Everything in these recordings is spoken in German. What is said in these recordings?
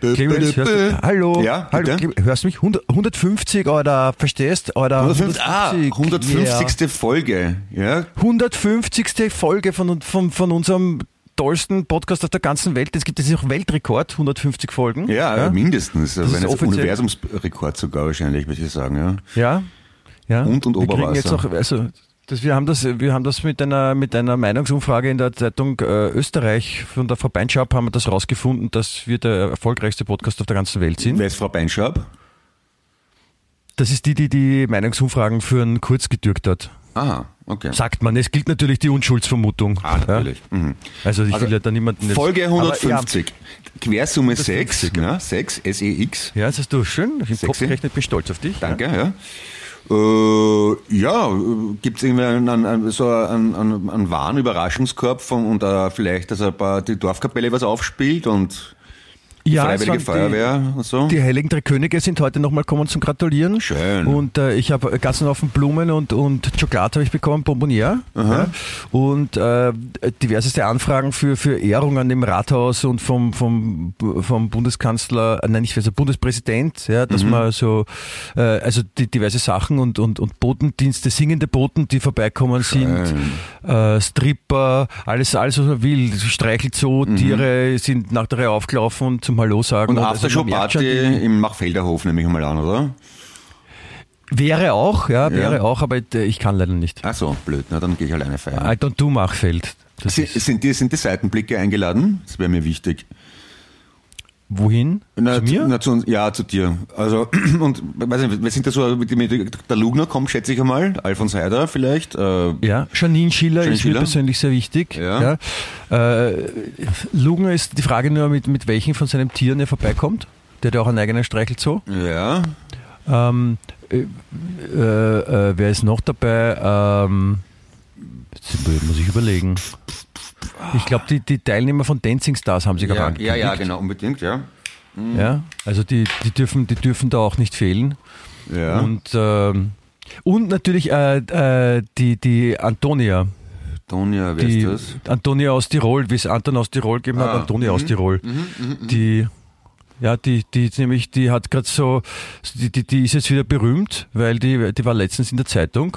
Clemens, hörst du, hallo, ja, hallo hörst du mich? 100, 150 oder verstehst? Oder 150, ah, 150. Ja. Folge. Ja. 150. Folge von, von, von unserem tollsten Podcast auf der ganzen Welt. Es gibt jetzt auch Weltrekord, 150 Folgen. Ja, ja. mindestens. Das wenn ist Universumsrekord sogar wahrscheinlich, würde ich sagen. Ja. ja. ja. Und und Oberwasser. Wir kriegen jetzt auch, also das, wir haben das, wir haben das mit einer, mit einer Meinungsumfrage in der Zeitung äh, Österreich von der Frau Beinschab haben wir das rausgefunden, dass wir der erfolgreichste Podcast auf der ganzen Welt sind. Wer ist Frau Beinschab? Das ist die, die die Meinungsumfragen für einen Kurz gedürkt hat. Aha, okay. Sagt man. Es gilt natürlich die Unschuldsvermutung. Ah, natürlich. Mhm. Also ich Also, will ja da niemanden Folge Aber, 150. Quersumme 6, 150, ne? 6, S-E-X. Ja, ja, das hast du schön im Kopf Sexy. gerechnet, bin stolz auf dich. Danke, ja. Äh, ja, gibt es irgendwie einen, einen, so einen, einen, einen wahren Überraschungskorb von, und äh, vielleicht, dass ein paar die Dorfkapelle was aufspielt und Ja, Freiwillige Feuerwehr und so. Die, die Heiligen Drei Könige sind heute nochmal gekommen zum Gratulieren. Schön. Und äh, ich habe ganzen Haufen Blumen und, und Schokolade habe ich bekommen, Bonbonier. Ja. Und äh, diverseste Anfragen für, für Ehrungen im Rathaus und vom, vom, vom Bundeskanzler, äh, nein, nicht also Bundespräsident, ja, dass Mhm. man so, äh, also die diverse Sachen und, und, und Botendienste, singende Boten, die vorbeikommen sind, äh, Stripper, alles, alles, was man will, Streichelzoo, Tiere sind nach der Reihe aufgelaufen und zum Hallo sagen. Mhm. Und also schon, Aftershow-Party die- im Machfelderhof nehme ich mal an, oder? Wäre auch, ja, wäre Ja. auch, aber ich kann leider nicht. Ach so, blöd, na dann gehe ich alleine feiern. I don't do Machfeld. Das Sind, sind, die, sind die Seitenblicke eingeladen? Das wäre mir wichtig. Wohin? Na, Zu mir? Na, zu, ja, zu dir. Also, und, weiß nicht, wir sind da so, mit, mit, der Lugner kommt, schätze ich einmal, Alfons Heider vielleicht. Äh, ja, Janine Schiller Janine ist Schiller? mir persönlich sehr wichtig. Ja. Ja. Äh, Lugner ist die Frage nur, mit, mit welchen von seinen Tieren er vorbeikommt. Der hat ja auch einen eigenen Streichelzoo. ja, Ähm, äh, äh, äh, wer ist noch dabei? Ähm, muss ich überlegen. Ich glaube, die, die Teilnehmer von Dancing Stars haben sich ja, ja, angekündigt. ja, genau, unbedingt, ja. Ja, also die, die, dürfen, die dürfen da auch nicht fehlen. Ja. Und, ähm, und natürlich äh, äh, die, die Antonia. Tonia, wer Die ist das? Antonia aus Tirol, wie es Anton aus Tirol gegeben hat, Ah, Antonia aus Tirol. Die, ja, die, die ist nämlich, die hat gerade so, die, die, die ist jetzt wieder berühmt, weil die, die war letztens in der Zeitung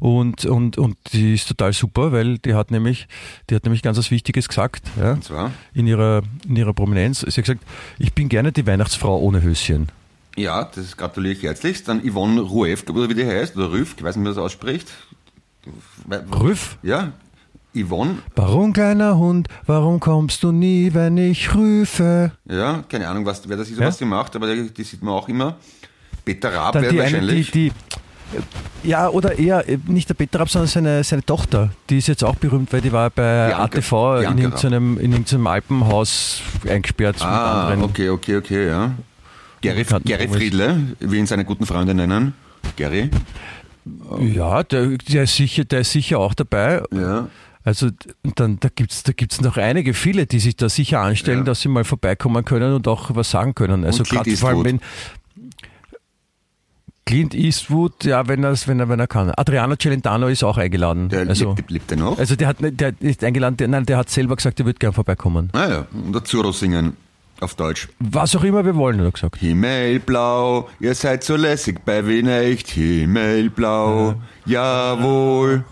und, und, und die ist total super, weil die hat nämlich, die hat nämlich ganz was Wichtiges gesagt, ja, Und zwar? in ihrer, in ihrer Prominenz. Sie hat gesagt, ich bin gerne die Weihnachtsfrau ohne Höschen. Ja, das gratuliere ich herzlichst. Dann Yvonne Ruev, oder wie die heißt, oder Rüff, ich weiß nicht, wie man das ausspricht. Rüff? Ja, Yvonne, Warum, kleiner Hund, warum kommst du nie, wenn ich rufe? ja, keine Ahnung, was, wer das ist, Ja? was sie macht, aber die, die sieht man auch immer. Peter Raab wäre eine, die, wahrscheinlich. die, ja, oder eher, äh, nicht der Peter Rapp, sondern seine, seine Tochter. Die ist jetzt auch berühmt, weil die war bei Bianca- ATV in Bianca irgendeinem, in irgendeinem Alpenhaus eingesperrt. ah, anderen. okay, okay, okay, ja. Gary, Gary. Friedle, wie ihn seine guten Freunde nennen. Gary. Ja, der, der, ist sicher, der ist sicher auch dabei. Ja. Also dann da gibt's da gibt's noch einige, viele, die sich da sicher anstellen, Ja. dass sie mal vorbeikommen können und auch was sagen können. Also gerade vor allem wenn Clint Eastwood, ja, wenn er wenn er wenn er kann. Adriano Celentano ist auch eingeladen. Der also, lebt, lebt der noch? also der hat nicht- der ist eingeladen, der, nein, der hat selber gesagt, er wird gern vorbeikommen. ah ja, und dazu singen auf Deutsch. Was auch immer wir wollen, hat er gesagt. Himmelblau, ihr seid so lässig bei Wien echt. Himmelblau, jawohl.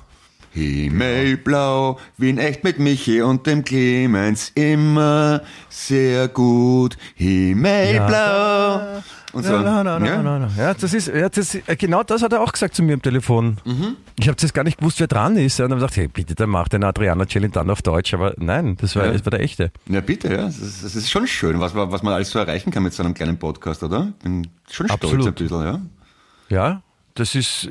Himmelblau, Wien echt mit Michi und dem Clemens immer sehr gut. Himmelblau. Und so. Ja, nein, nein, ja? nein, nein, nein. Ja, das ist, ja, das, äh, genau das hat er auch gesagt zu mir am Telefon. Mhm. Ich habe jetzt gar nicht gewusst, wer dran ist. Und dann gesagt, hey, bitte, dann macht den Adriano Celentano auf Deutsch. Aber nein, das war, das war der echte. Ja, bitte, ja. Das ist, das ist schon schön, was, man- was man alles so erreichen kann mit so einem kleinen Podcast, oder? Bin schon stolz Absolut. ein bisschen, ja. Ja, das ist,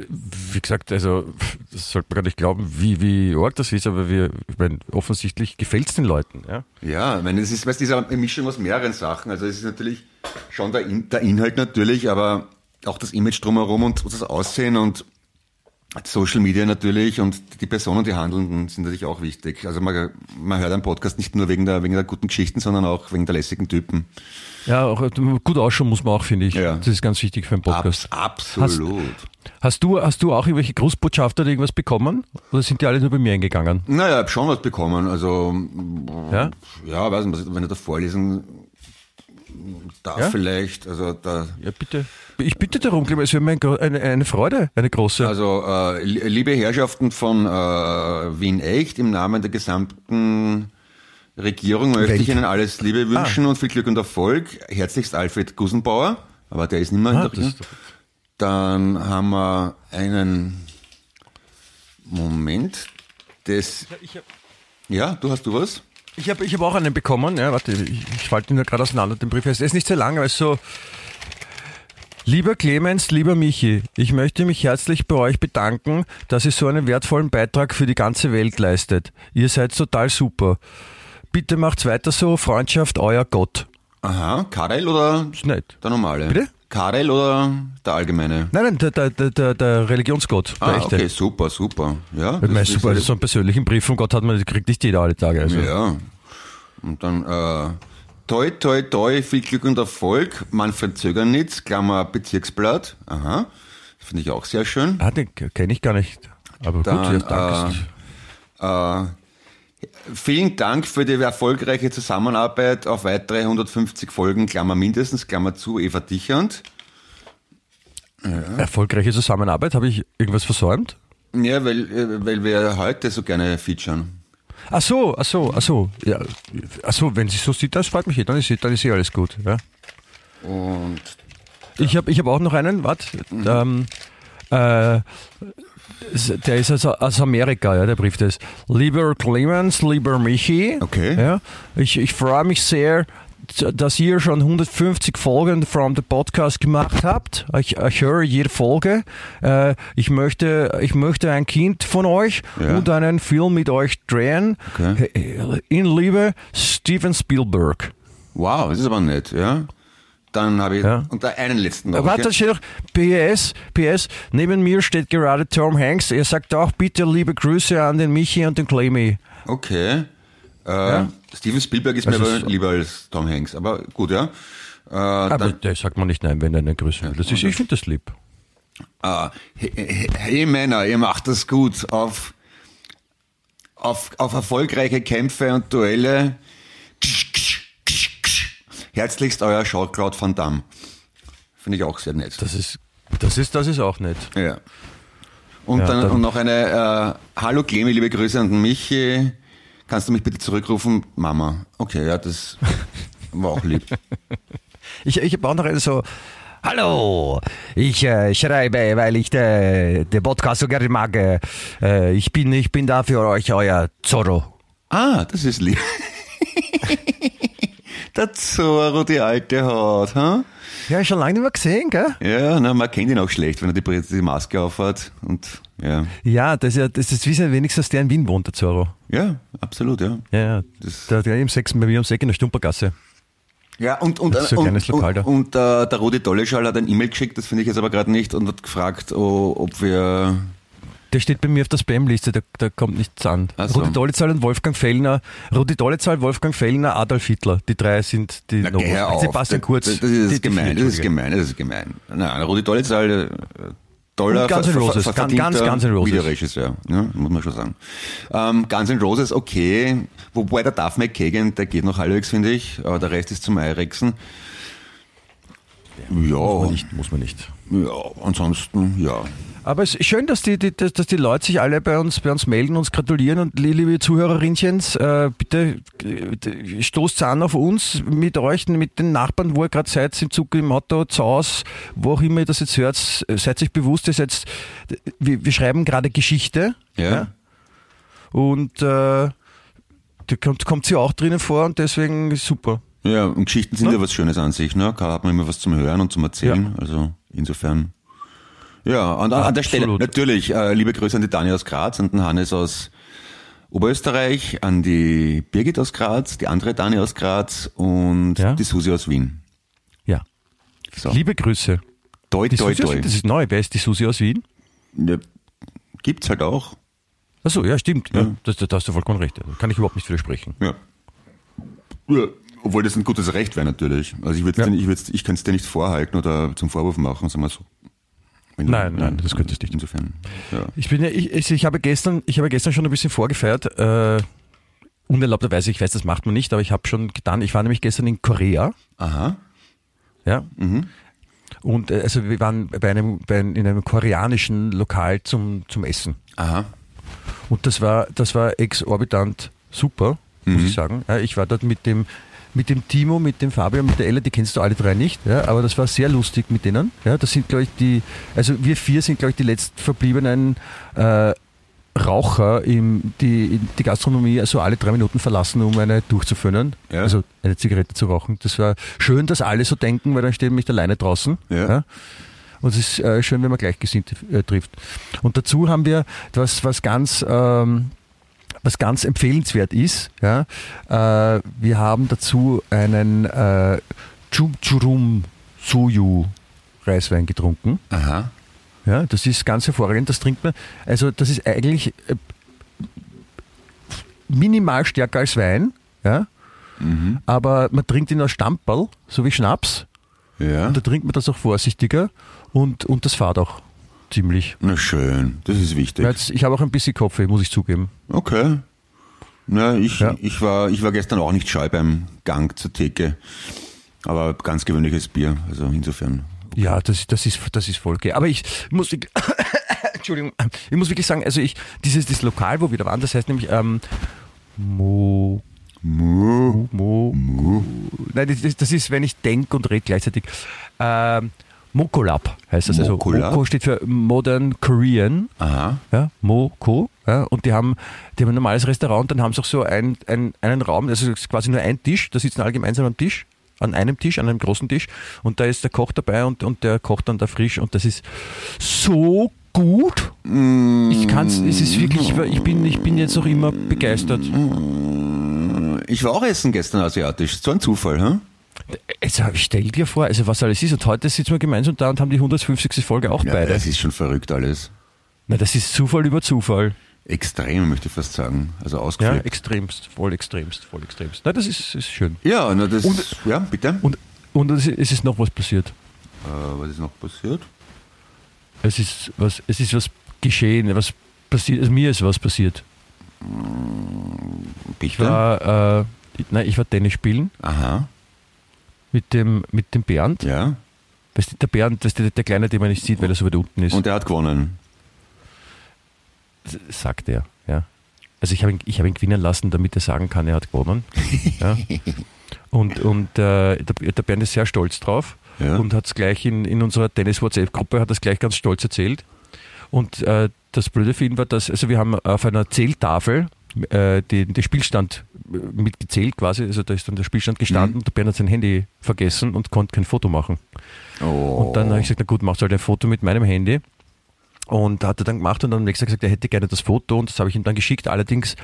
wie gesagt, also, das sollte man gar nicht glauben, wie, wie arg das ist, aber wir, ich meine, offensichtlich gefällt es den Leuten. Ja? Ja, ich meine, es ist, weißt, du, diese Mischung aus mehreren Sachen. Also es ist natürlich schon der, In der Inhalt natürlich, aber auch das Image drumherum und das Aussehen und Social Media natürlich und die Personen, die Handelnden sind natürlich auch wichtig. Also man, man hört einen Podcast nicht nur wegen der, wegen der guten Geschichten, sondern auch wegen der lässigen Typen. Ja, auch, gut ausschauen muss man auch, finde ich. Ja. Das ist ganz wichtig für einen Podcast. Abs absolut. Hast du, hast du auch irgendwelche Grußbotschafter irgendwas bekommen? Oder sind die alle nur bei mir eingegangen? Naja, ich habe schon was bekommen. Also, Ja? ja, weiß nicht, wenn ich da vorlesen darf Ja? vielleicht. Also, da, Ja, bitte. Ich bitte darum, Clemens, es wäre mir eine, eine Freude, eine große. also äh, li- liebe Herrschaften von äh, Wien Echt, im Namen der gesamten Regierung möchte ich Welt. Ihnen alles Liebe wünschen und viel Glück und Erfolg. Herzlichst Alfred Gusenbauer, aber der ist nicht mehr in Ah, der ist Dann haben wir einen Moment, das, ich habe ja, du hast du was? Ich hab, ich hab auch einen bekommen. Ja, warte, ich, ich falte ihn nur gerade auseinander, den Brief. Er ist nicht sehr lang, aber ist so... Lieber Clemens, lieber Michi, ich möchte mich herzlich bei euch bedanken, dass ihr so einen wertvollen Beitrag für die ganze Welt leistet. Ihr seid total super. Bitte macht's weiter so. Freundschaft, euer Gott. Aha, Karel oder nett. der normale? Bitte? Karel oder der allgemeine? Nein, nein, der, der, der, der, Religionsgott, der Ah, echte. okay, super, super. Ja, Ich meine, super, so einen persönlichen Brief von Gott hat man, kriegt nicht jeder alle Tage. Also. Ja. Und dann, äh, toi, toi, toi, viel Glück und Erfolg. Manfred Zögernitz, Klammer Bezirksblatt. Aha. Finde ich auch sehr schön. Ah, den kenne ich gar nicht. Aber Dann, gut, ja, danke. Äh, vielen Dank für die erfolgreiche Zusammenarbeit auf weitere 150 Folgen, Klammer mindestens, Klammer zu, Eva Dichand. Erfolgreiche Zusammenarbeit, habe ich irgendwas versäumt? Ja, weil, äh, weil wir heute so gerne featuren. Ach so, ach so, ach so. Ja, ach so, wenn sie so sieht, das freut mich eh, dann ist, eh- dann ist eh alles gut. Ja. Und Ich habe ich hab auch noch einen, warte. Ähm, äh, der ist aus, aus Amerika, ja, der Brief das. Lieber Clemens, lieber Michi. Okay. Ja, ich, ich freue mich sehr, dass ihr schon 150 Folgen from the Podcast gemacht habt. Ich, ich höre jede Folge. Äh, ich, möchte, ich möchte ein Kind von euch Ja. und einen Film mit euch drehen. Okay. In Liebe, Steven Spielberg. wow, das ist aber nett, ja. Dann habe ich, Ja. und da einen letzten noch. Äh, Warte, da steht noch PS, PS, neben mir steht gerade Tom Hanks. Er sagt auch bitte liebe Grüße an den Michi und den Clemmy. Okay. Äh, Steven Spielberg ist mir Also aber lieber als Tom Hanks, aber gut, ja. Äh, Aber dann, da sagt man nicht nein, wenn er einen grüßen will. Das ist, ich finde das lieb. äh, hey, hey, hey Männer, ihr macht das gut auf, auf, auf erfolgreiche Kämpfe und Duelle. Herzlichst euer Jean-Claude Van Damme. Finde ich auch sehr nett. Das ist, das ist, das ist auch nett. Ja. Und Ja, dann, dann- und noch eine, äh, hallo Clemi, liebe Grüße an Michi. Kannst du mich bitte zurückrufen? Mama. Okay, ja, das war auch lieb. Ich, ich habe auch noch so, Hallo, ich äh, schreibe, weil ich den de Podcast so gerne mag. Äh, ich, bin, ich bin da für euch, euer Zorro. Ah, das ist lieb. Der Zorro, die alte Haut, ha? Ja, schon lange nicht mehr gesehen, gell? Ja, na, man kennt ihn auch schlecht, wenn er die, die Maske aufhat. Und ja, Ja, das ist ja, das ist wissen wenigstens, der in Wien wohnt, der Zorro. ja, absolut, ja. Ja, ja. Das- Der, der im Sechs, bei mir am Seck in der Stumpergasse. Ja, und, und, Das so und, Lokal und, und äh, der Rudi Dolleschall hat ein E-Mail geschickt, das finde ich jetzt aber gerade nicht, und hat gefragt, oh, ob wir. Der steht bei mir auf der Spam-Liste, da, da kommt nichts an. Ach so. Rudi Dollezahl und Wolfgang Fellner. Rudi Dollezahl, Wolfgang Fellner, Adolf Hitler. Die drei sind die Na, geh hör auf. Sebastian Kurz. Das, das ist die, gemein, das ist gemein, das ist gemein. Nein, Rudi Dollezahl, äh, toller, Guns N' Roses, ganz- ganz Guns N' Roses. Videoregisseur, ja, muss man schon sagen. Ähm, Guns N' Roses, okay, wobei der Duff McKagan, der geht noch halbwegs, finde ich, aber der Rest ist zum Eirexen. Muss Ja, man nicht, muss man nicht. ja, ansonsten, ja. Aber es ist schön, dass die, die, dass die Leute sich alle bei uns, bei uns melden, uns gratulieren und li- liebe Zuhörerinchens, äh, bitte äh, stoßt an auf uns mit euch, mit den Nachbarn, wo ihr gerade seid, im Zug, im Auto, zu Hause, wo auch immer ihr das jetzt hört, seid euch bewusst, dass jetzt, wir, wir schreiben gerade Geschichte Ja. und äh, da kommt, kommt sie auch drinnen vor und deswegen ist super. Ja, und Geschichten sind Ne? ja was Schönes an sich, ne? Da hat man immer was zum Hören und zum Erzählen. Also insofern. Ja, und an, an der Stelle natürlich äh, liebe Grüße an die Dani aus Graz, an den Hannes aus Oberösterreich, an die Birgit aus Graz, die andere Dani aus Graz und Ja. die Susi aus Wien. Ja. So. Liebe Grüße. toi, Die toi, Susi toi. Wien, das ist neu. Wer ist die Susi aus Wien? Ja, Gibt's halt auch. Achso, ja, stimmt. Ja. Ja. Da hast du vollkommen recht. Da kann ich überhaupt nicht widersprechen. Ja. ja. Obwohl das ein gutes Recht wäre natürlich. Also ich würde Ja. ich, würd's- ich könnte es dir nicht vorhalten oder zum Vorwurf machen, sagen wir so. Wenn Nein, nein, das könntest du nicht. Insofern, ja. Ich bin ja, ich, ich, ich habe gestern, ich habe gestern schon ein bisschen vorgefeiert, äh, unerlaubterweise, ich weiß, das macht man nicht, aber ich habe schon getan, ich war nämlich gestern in Korea, Aha. ja, und äh, also wir waren bei einem, bei einem, in einem koreanischen Lokal zum, zum Essen. Aha. Und das war, das war exorbitant super, muss ich sagen. Ich war dort mit dem, mit dem Timo, mit dem Fabio, mit der Ella, die kennst du alle drei nicht, ja, aber das war sehr lustig mit denen. Ja, das sind, glaube ich, die, also wir vier sind, glaube ich, die letzt verbliebenen äh, Raucher, im, die die Gastronomie also alle drei Minuten verlassen, um eine durchzuföhnen, Ja. also eine Zigarette zu rauchen. Das war schön, dass alle so denken, weil dann stehen wir nicht alleine draußen. Ja. Und es ist äh, schön, wenn man Gleichgesinnte äh, trifft. Und dazu haben wir was, was ganz, ähm, was ganz empfehlenswert ist. Ja? Äh, wir haben dazu einen äh, Chumchurum Suyu Reiswein getrunken. Aha. Ja, das ist ganz hervorragend. Das trinkt man. Also das ist eigentlich äh, minimal stärker als Wein. Ja? Aber man trinkt ihn aus Stamperl, so wie Schnaps. Ja. Und da trinkt man das auch vorsichtiger und, und das fahrt auch ziemlich. Na schön, das ist wichtig. Jetzt, ich habe auch ein bisschen Kopfweh, muss ich zugeben. Okay. Na, ich, Ja. ich, war, ich war gestern auch nicht scheu beim Gang zur Theke. Aber ganz gewöhnliches Bier. Also insofern. Ja, das, das, ist, das ist voll okay. Aber ich muss, wirklich- Entschuldigung, ich muss wirklich sagen, also ich, dieses, dieses Lokal, wo wir da waren, das heißt nämlich ähm, Mo, Mu. Mo, Mo. Nein, das, ist- das ist, wenn ich denke und rede gleichzeitig. Ähm, Mokolab heißt das. Also Mokolab? Moko steht für Modern Korean. Aha. ja, Moko, ja, und die haben, die haben ein normales Restaurant, dann haben sie auch so ein, ein, einen Raum, also es ist quasi nur ein Tisch, da sitzen alle gemeinsam am Tisch, an einem Tisch, an einem großen Tisch, und da ist der Koch dabei und, und der kocht dann da frisch und das ist so gut. Ich kann's, es ist wirklich, ich bin, ich bin jetzt noch immer begeistert. Ich war auch essen gestern asiatisch. So ein Zufall, hm? Jetzt ich stell dir vor, also was alles ist, und heute sitzen wir gemeinsam da und haben die 150. Folge auch Ja, beide. das ist schon verrückt alles. Na, das ist Zufall über Zufall. Extrem, möchte ich fast sagen. Also Ja, ausgeflippt. extremst, voll extremst, voll extremst. Na, das ist, ist schön. Ja, na das. Und- ja, bitte. Und, und es ist- noch was passiert. äh, was ist noch passiert? Es ist was, es ist was geschehen, was passiert, also mir ist was passiert. Ich Bitte? war, äh, nein, ich war Tennis spielen Aha. Mit dem, mit dem Bernd. Ja. Weißt du, der Bernd, weißt du, der Kleine, den man nicht sieht, weil er so weit unten ist, Und er hat gewonnen. sagt er. Ja. Also ich habe ihn, ich habe ihn gewinnen lassen, damit er sagen kann, er hat gewonnen. ja. Und, und äh, der, der Bernd ist sehr stolz drauf Ja. und hat es gleich in, in unserer Tennis-WhatsApp-Gruppe, hat das gleich ganz stolz erzählt. Und äh, das Blöde für ihn war, dass, also wir haben auf einer Zähltafel äh, den, den Spielstand mitgezählt quasi, also da ist dann der Spielstand gestanden und der Bernd hat sein Handy vergessen und konnte kein Foto machen. Oh. Und dann habe ich gesagt, na gut, machst du halt ein Foto mit meinem Handy. Und hat er dann gemacht und dann am nächsten Tag gesagt, er hätte gerne das Foto und das habe ich ihm dann geschickt. Allerdings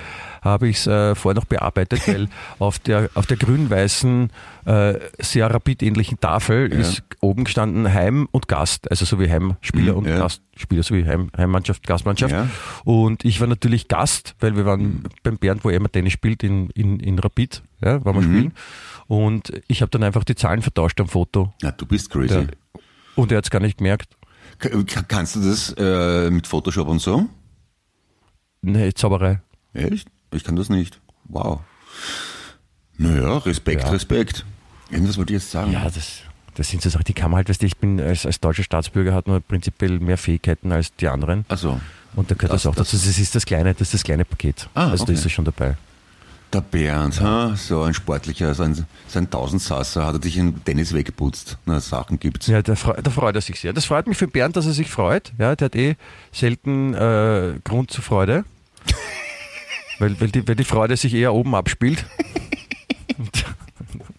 habe ich es äh, vorher noch bearbeitet, weil auf der, auf der grün-weißen, äh, sehr rapid-ähnlichen Tafel Ja. ist oben gestanden Heim und Gast, also so wie Heimspieler Mhm, und ja. Gastspieler, so wie Heim, Heimmannschaft, Gastmannschaft. Ja. Und ich war natürlich Gast, weil wir waren beim Bernd, wo er immer Tennis spielt, in, in, in Rapid, ja, waren wir Mhm. spielen. Und ich habe dann einfach die Zahlen vertauscht am Foto. Ja, du bist crazy. Ja. Und er hat es gar nicht gemerkt. Ka- ka- Kannst du das äh, mit Photoshop und so? Nee, Zauberei. Echt? Ich kann das nicht. Wow. Naja, Respekt, Ja. Respekt. Irgendwas wollte ich jetzt sagen. Ja, das, das sind so Sachen, die kann man halt, weißt du, ich bin als, als deutscher Staatsbürger hat man prinzipiell mehr Fähigkeiten als die anderen. Also, Und da gehört das, Das- auch dazu. das- Das ist das kleine, das ist das kleine Paket. Ah, also okay. da ist er schon dabei. Der Bernd, ha? so ein sportlicher, so ein, so ein Tausendsasser, hat er dich in Tennis weggeputzt. Na, Sachen gibt's. Ja, da, freu- da freut er sich sehr. Das freut mich für Bernd, dass er sich freut. Ja, der hat eh selten äh, Grund zur Freude. weil, weil, die, weil die Freude sich eher oben abspielt.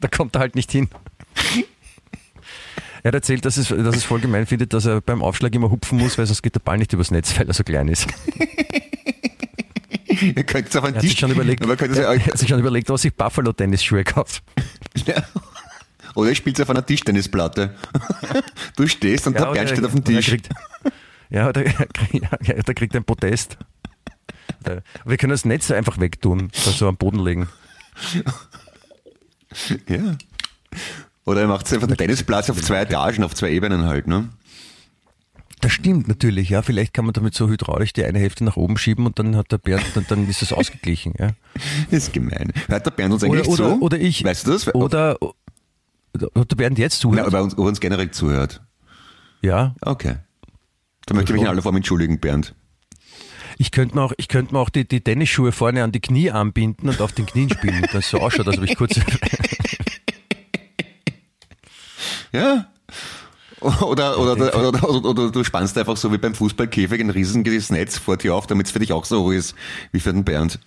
Da kommt er halt nicht hin. Er hat erzählt, dass es, dass es voll gemein findet, dass er beim Aufschlag immer hupfen muss, weil sonst geht der Ball nicht übers Netz, weil er so klein ist. Ihr könnt es auf einen Er hat sich Tisch schon überlegt, Aber könnt er, er hat sich schon überlegt, was sich Buffalo-Tennis-Schuhe kauft. ja. Oder spielt auf einer Tischtennisplatte. Du stehst und der oder Bernd er- steht auf dem Tisch. Kriegt, Ja, der, ja, der kriegt ein Protest. Der- Wir können das Netz einfach wegtun, also am Boden legen. Ja. Oder er macht einfach den Tennisplatz auf zwei Etagen, auf zwei Ebenen halt, ne? Das stimmt natürlich, ja. Vielleicht kann man damit so hydraulisch die eine Hälfte nach oben schieben und dann hat der Bernd, dann, dann ist es ausgeglichen. Ja. Das ist gemein. Hört der Bernd uns eigentlich Oder, oder, zu? oder ich. Weißt du das? Oder, oder hat der Bernd jetzt Nein, zuhört? ob er uns, uns generell zuhört. Ja. Okay. Da möchte ich mich in aller Form entschuldigen, Bernd. Ich könnte mir auch, ich könnte mir auch die, die Tennisschuhe vorne an die Knie anbinden und auf den Knien spielen, dass es so ausschaut, als ob ich kurz. Ja. Oder, oder, oder, oder, oder, du spannst einfach so wie beim Fußballkäfig ein riesiges Netz vor dir auf, damit es für dich auch so hoch ist wie für den Bernd.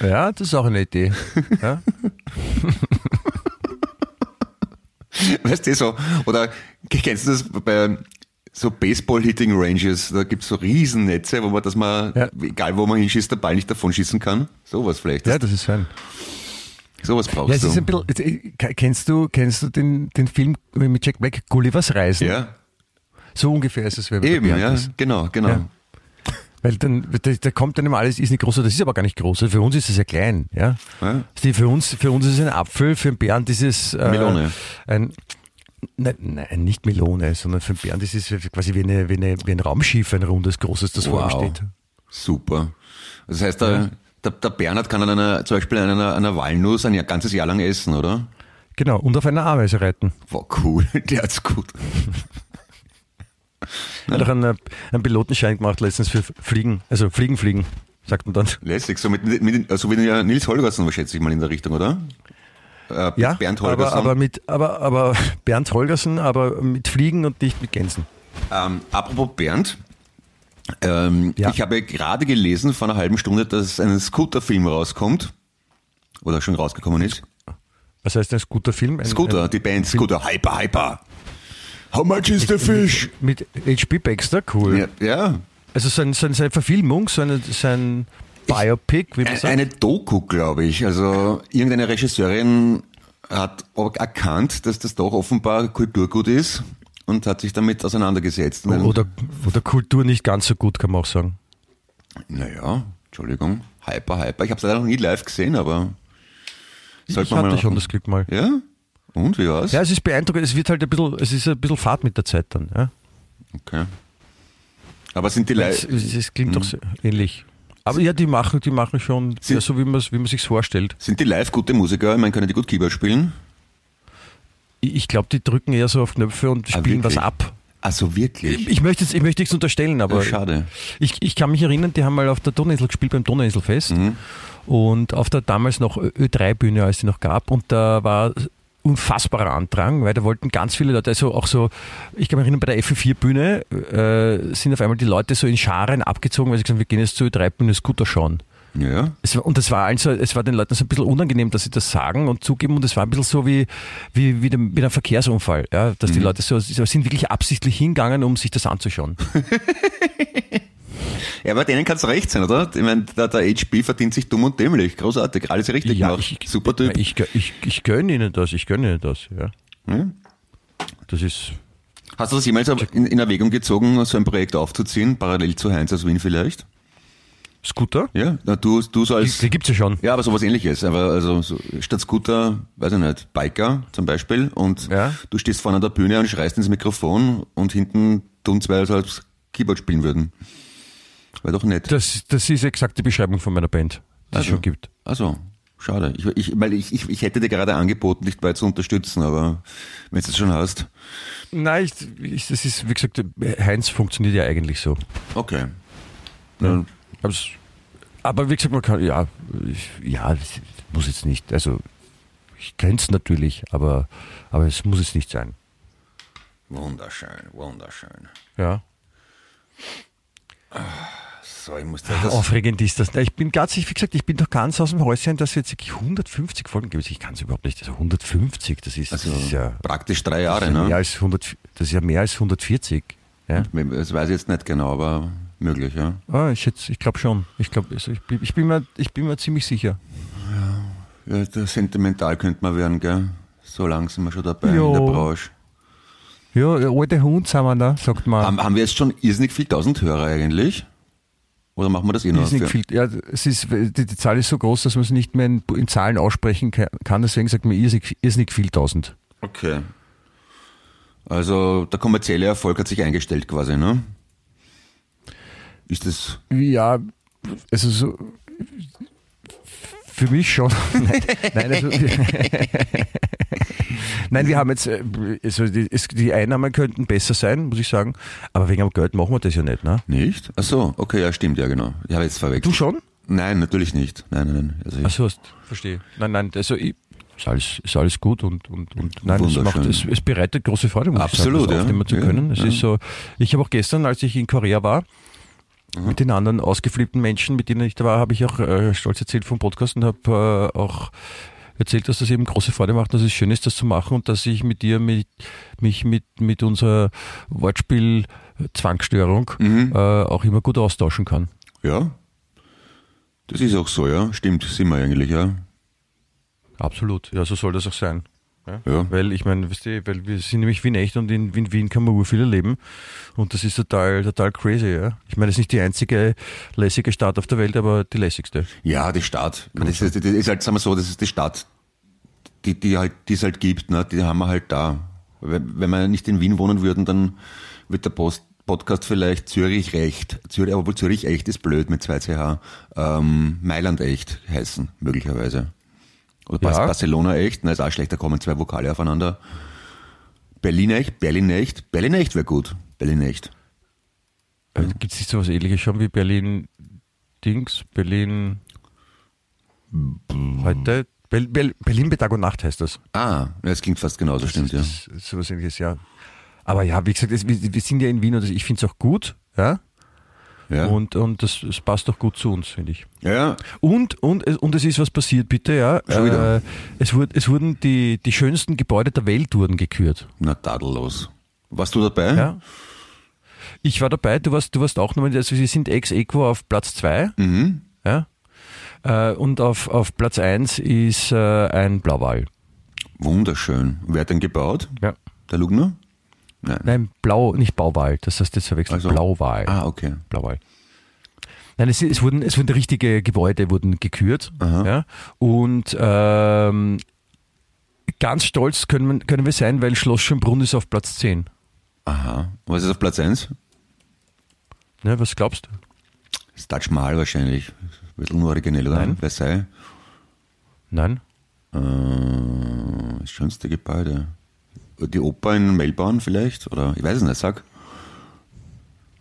Ja, das ist auch eine Idee. Ja? Weißt du, so, oder kennst du das bei so Baseball-Hitting-Ranges, da gibt's so Riesennetze, wo man, dass man, Ja. egal wo man hinschießt, der Ball nicht davon schießen kann. Sowas vielleicht. ja, das ist fein. Sowas Ja, brauchst ist du. bisschen, kennst du, kennst du den, den Film mit Jack Black, Gullivers Reisen? Ja, So ungefähr ist es, wer eben, ja, ist. genau, genau. Ja. Weil dann, da, da kommt dann immer alles, ist nicht groß, das ist aber gar nicht groß. Für uns ist es ja klein, ja. Ja. Für uns, für uns ist es ein Apfel, für den Bernd ist es äh, Melone. Ein, nein, nein, nicht Melone, sondern für den Bernd ist es quasi wie, eine, wie, eine, wie ein Raumschiff, ein rundes, großes, das vor ihm Wow. steht. Super. Das heißt, der, der, der Bernhard kann an einer, zum Beispiel an einer, einer Walnuss ein ganzes Jahr lang essen, oder? Genau, und auf einer Ameise reiten. Wow, cool. Der hat's gut. Hat auch einen, einen Pilotenschein gemacht letztens für Fliegen, also Fliegen, Fliegen, sagt man dann. Lässig. So mit, mit, also wie Nils Holgersen, schätze ich mal in der Richtung, oder? Äh, Ja, Bernd aber, Holgersen. aber, mit, aber, aber Bernd Holgersen, aber mit Fliegen und nicht mit Gänsen. Ähm, apropos Bernd, ähm, Ja. ich habe gerade gelesen vor einer halben Stunde, dass ein Scooter-Film rauskommt. Oder schon rausgekommen ist. Was heißt ein Film? Ein, Scooter, ein, die Band Scooter, Hyper, Hyper. How much is the fish? Mit H.P. Baxter, cool. Ja, ja. Also so, ein, so, ein, so eine Verfilmung, so, eine, so ein Biopic, wie man sagt. Eine Doku, glaube ich. Also irgendeine Regisseurin hat erkannt, dass das doch offenbar Kulturgut ist und hat sich damit auseinandergesetzt. oder, oder Kultur nicht ganz so gut, kann man auch sagen. Naja, Entschuldigung. Hyper, Hyper. Ich habe es leider noch nie live gesehen, aber sollte ich man hatte mal schon das Glück mal. Ja? Und wie war's? Ja, es ist beeindruckend, es wird halt ein bisschen, es ist ein bisschen Fahrt mit der Zeit dann. Ja? Okay. Aber sind die live? es, es klingt doch so ähnlich. Aber ja, die machen, die machen schon Sie- ja, so, wie man es wie man sich's vorstellt. Sind die live gute Musiker? Ich meine, können die gut Keyboard spielen? Ich, glaube, die drücken eher so auf Knöpfe und Ah, spielen was ab. Also wirklich? Ich möchte ich möchte nichts unterstellen, aber schade. Ich, ich kann mich erinnern, die haben mal auf der Donauinsel gespielt beim Donauinselfest Mhm. und auf der damals noch Ö3-Bühne, als die noch gab und da war unfassbarer Andrang, weil da wollten ganz viele Leute, also auch so, ich kann mich erinnern, bei der F4-Bühne äh, sind auf einmal die Leute so in Scharen abgezogen, weil sie gesagt haben, wir gehen jetzt zur Ö3-Bühne Scooter schauen. Ja. Es war, und das war also, es war den Leuten so ein bisschen unangenehm, dass sie das sagen und zugeben und es war ein bisschen so wie, wie, wie, dem, wie ein Verkehrsunfall, ja, dass die Leute so, sind wirklich absichtlich hingegangen, um sich das anzuschauen. Ja, aber denen kann es recht sein, oder? Ich meine, der, der HB verdient sich dumm und dämlich. Großartig. Alles richtig Ja, gemacht. ich, Super Typ. Ich, ich, ich gönne ihnen das, ich gönne ihnen das, ja. Ja. Das ist, Hast du das jemals in, in Erwägung gezogen, so ein Projekt aufzuziehen, parallel zu Heinz aus Wien vielleicht? Scooter? Ja, na, du, du so Die, als... die gibt's ja schon. Ja, aber sowas ähnliches. Aber also so, statt Scooter, weiß ich nicht, Biker zum Beispiel und Ja. du stehst vorne an der Bühne und schreist ins Mikrofon und hinten tun zwei als Keyboard spielen würden. Wäre doch nett. Das, das ist exakt die Beschreibung von meiner Band, die es Also. schon gibt. Also, schade. Ich, ich, weil ich, ich, ich hätte dir gerade angeboten, dich dabei zu unterstützen, aber wenn du es schon hast. Nein, ich, ich, das ist, wie gesagt, Heinz funktioniert ja eigentlich so. Okay. Ja. Aber, wie gesagt, man kann, ja, ich, ja, muss jetzt nicht, also ich kenne es natürlich, aber, aber es muss es nicht sein. Wunderschön, wunderschön. Ja. So, ich muss da das. Aufregend ist das. Ich bin ganz, wie gesagt, ich bin doch ganz aus dem Häuschen, dass es jetzt wirklich 150 Folgen gibt. Ich kann es überhaupt nicht. Also 150, das ist, Also das ist ja praktisch drei Jahre, das ja mehr ne? als 100, das ist ja mehr als 140. Ja? Das weiß ich jetzt nicht genau, aber möglich, ja. Ah, ich ich glaube schon. Ich glaube, also ich, bin, ich, bin mir, ich bin mir ziemlich sicher. ja da sentimental könnte man werden, gell? So lang sind wir schon dabei Jo. in der Branche. Ja, alte Hund sind wir da, sagt man. Haben, haben wir jetzt schon irrsinnig viel tausend Hörer eigentlich? Oder machen wir das eh noch? Für- viel, ja, es ist, die, die Zahl ist so groß, dass man es nicht mehr in, in Zahlen aussprechen ka- kann. Deswegen sagt man irrsinnig, irrsinnig viel tausend. Okay. Also der kommerzielle Erfolg hat sich eingestellt quasi, ne? Ist das. Ja, also so. Für mich schon. Nein, also, Nein, wir haben jetzt, äh, also die, Einnahmen könnten besser sein, muss ich sagen. Aber wegen dem Geld machen wir das ja nicht, ne? Nicht? Ach so, okay, ja, stimmt, ja, genau. Ich habe jetzt verwechselt. Du schon? Nein, natürlich nicht. Nein, nein, nein. Also ich, Achso, verstehe. Nein, nein, also ich, ist alles, ist alles gut und, und, und nein, es, macht, Wunderschön. es, es bereitet große Freude, muss Absolut, ich sagen, das ja. aufnehmen zu Ja, können. Es ja. ist so, ich habe auch gestern, als ich in Korea war, Mhm. mit den anderen ausgeflippten Menschen, mit denen ich da war, habe ich auch äh, stolz erzählt vom Podcast und habe äh, auch erzählt, dass das eben große Freude macht, dass es schön ist, das zu machen und dass ich mit dir mit, mich mit, mit unserer Wortspiel-Zwangsstörung Mhm. äh, auch immer gut austauschen kann. ja. Das ist auch so, ja. Stimmt, sind wir eigentlich, ja. Absolut, ja, so soll das auch sein. Ja. Weil ich meine, weißt du, weil wir sind nämlich Wien echt und in, in Wien kann man viel erleben. Und das ist total, total crazy, ja. Ich meine, es ist nicht die einzige lässige Stadt auf der Welt, aber die lässigste. Ja, die Stadt. Meine, Das ist, das ist halt, sagen wir so, das ist die Stadt, die, die halt, die es halt gibt, ne? die haben wir halt da. Wenn, wir nicht in Wien wohnen würden, dann wird der Post, Podcast vielleicht Zürich recht, Zürich, obwohl Zürich echt ist blöd mit 2CH, ähm, Mailand echt heißen, möglicherweise. Oder Ja. Barcelona echt, na ist auch schlecht, da kommen zwei Vokale aufeinander. Berlin echt, Berlin echt, Berlin echt wäre gut, Berlin echt. Äh, Gibt es nicht so was ähnliches schon wie Berlin Dings, Berlin heute? Bel, Bel, Berlin bei Tag und Nacht heißt das. Ah, das klingt fast genauso, stimmt, ja. Das ist sowas ähnliches, ja. Aber ja, wie gesagt, es, wir, wir sind ja in Wien und ich finde es auch gut, ja. Ja, Und, und das, das passt auch gut zu uns, finde ich. ja. Und, und, es- und es ist was passiert, bitte, ja. Schon wieder? Äh, es, wurde, es wurden die, die schönsten Gebäude der Welt wurden gekürt. na tadellos. Warst du dabei? Ja. Ich war dabei, du warst, du warst auch noch, also sie sind ex equo auf Platz zwei Mhm. ja. Äh, und auf, auf Platz eins ist äh, ein Blauwal. Wunderschön. Wer hat den gebaut? Ja. Der Lugner? Nein. Nein, Blau, nicht Bauwal, das heißt jetzt verwechselt, Also- Blauwal. Ah, okay. Blauwal. Nein, es, es, wurden, es wurden richtige Gebäude wurden gekürt. Aha. Ja, und ähm, ganz stolz können, wir- können wir sein, weil Schloss Schönbrunn ist auf Platz 10. Aha. Was ist auf Platz 1? Ne, was glaubst du? Das Taj Mahal wahrscheinlich. Ein bisschen originell, oder? Nein. Versailles. Nein? Äh, das schönste Gebäude. Die Oper in Melbourne vielleicht? Oder ich weiß es nicht, sag.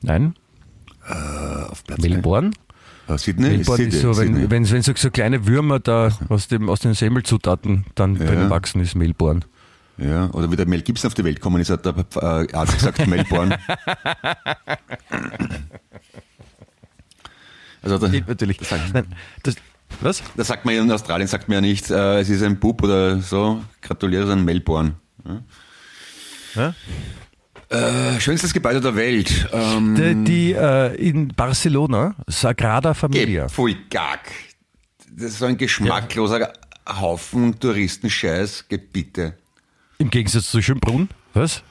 Nein? Äh, auf Platz Melbourne? Äh, Sydney? Melbourne Sydney, ist so, Sydney. wenn, wenn, wenn so, so kleine Würmer da aus, dem, aus den Semmelzutaten dann Ja. wachsen, ist Melbourne. Ja, oder wie der Mel Gibson auf die Welt gekommen ist, hat der äh, Arzt gesagt, Melbourne. Also da, Natürlich. Das sagt, Nein, das, was? das sagt man ja in Australien, sagt man ja nicht, äh, es ist ein Bub oder so, gratuliere, sondern Melbourne. Ja? Äh, schönstes Gebäude der Welt. Ähm, Die, die äh, in Barcelona, Sagrada Familia. Pfui, gack. Das ist so ein geschmackloser Haufen Touristenscheiß, geh bitte. Im Gegensatz zu Schönbrunn. Was?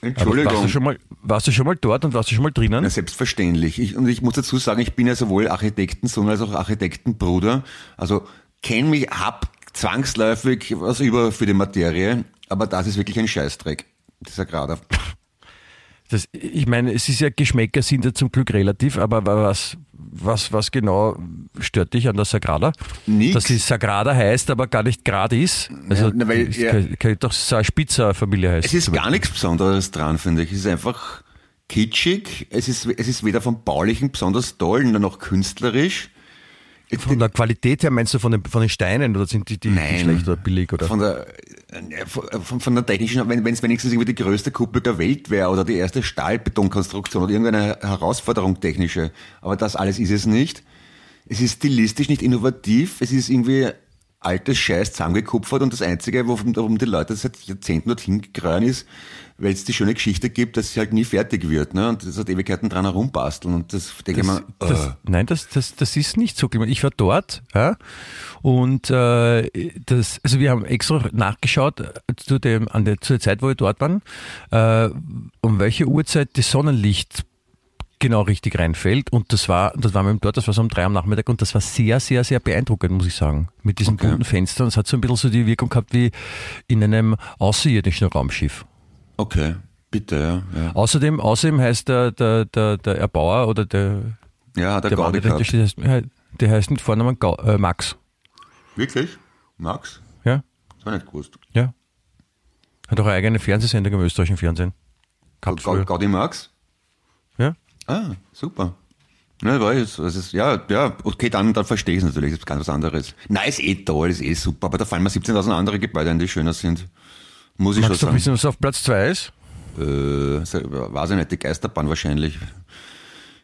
Aber Entschuldigung. Warst du, schon mal, warst du schon mal dort und warst du schon mal drinnen? Na, selbstverständlich. Ich, und ich muss dazu sagen, ich bin ja sowohl Architektensohn als auch Architektenbruder. Also kenne mich, hab zwangsläufig was über für die Materie, aber das ist wirklich ein Scheißdreck. Dieser Grader. Das, ich meine, es ist ja, Geschmäcker sind ja zum Glück relativ, aber was, was, was genau stört dich an der Sagrada? Nix. Dass sie Sagrada heißt, aber gar nicht gerade ist. Also, Ja, na, weil, ja. kann, kann doch so eine Spitzer-Familie heißen. Es ist gar nichts Besonderes dran, finde ich. Es ist einfach kitschig. Es ist, es ist weder vom Baulichen besonders toll, noch künstlerisch. Von der Qualität her meinst du von den, von den Steinen oder sind die, die, die Nein. schlecht oder billig? Oder? Von der, äh, von, von der technischen, wenn es wenigstens irgendwie die größte Kuppel der Welt wäre oder die erste Stahlbetonkonstruktion oder irgendeine Herausforderung technische. Aber das alles ist es nicht. Es ist stilistisch nicht innovativ. Es ist irgendwie altes Scheiß zusammengekupfert und das Einzige, warum, warum die Leute seit Jahrzehnten dorthin gekreuzt ist, weil es die schöne Geschichte gibt, dass sie halt nie fertig wird, ne? Und das hat Ewigkeiten dran herumbasteln und das denke ich Das, mir, das, äh, nein, das, das, das ist nicht so. Ich war dort ja, und äh, das, also wir haben extra nachgeschaut äh, zu dem, an der, zu der Zeit, wo wir dort waren, äh, um welche Uhrzeit das Sonnenlicht genau richtig reinfällt. Und das war, das waren wir dort, das war so um drei am Nachmittag und das war sehr, sehr, sehr beeindruckend, muss ich sagen. Mit diesen Okay. bunten Fenstern. Es hat so ein bisschen so die Wirkung gehabt wie in einem außerirdischen Raumschiff. okay, bitte, ja. Ja, Außerdem, außerdem heißt der, der, der, der Erbauer oder der, ja hat er der Gaudi gehabt. steht, heißt, ja, der heißt mit Vornamen Gau, äh, Max. Wirklich? Max? Ja, Das war nicht gewusst. ja. Hat auch eine eigene Fernsehsendung im österreichischen Fernsehen. Gab's Ga-. Gaudi Max? Ah, super. Ja, war es, ist, ja, ja, okay, dann, dann verstehe ich es natürlich, das ist ganz was anderes. Nein, ist eh toll, ist eh super, aber da fallen mir 17.000 andere Gebäude ein, die schöner sind. Muss ich Magst du schon wissen, sagen. was auf Platz zwei ist? Äh, weiß ich nicht, die Geisterbahn wahrscheinlich.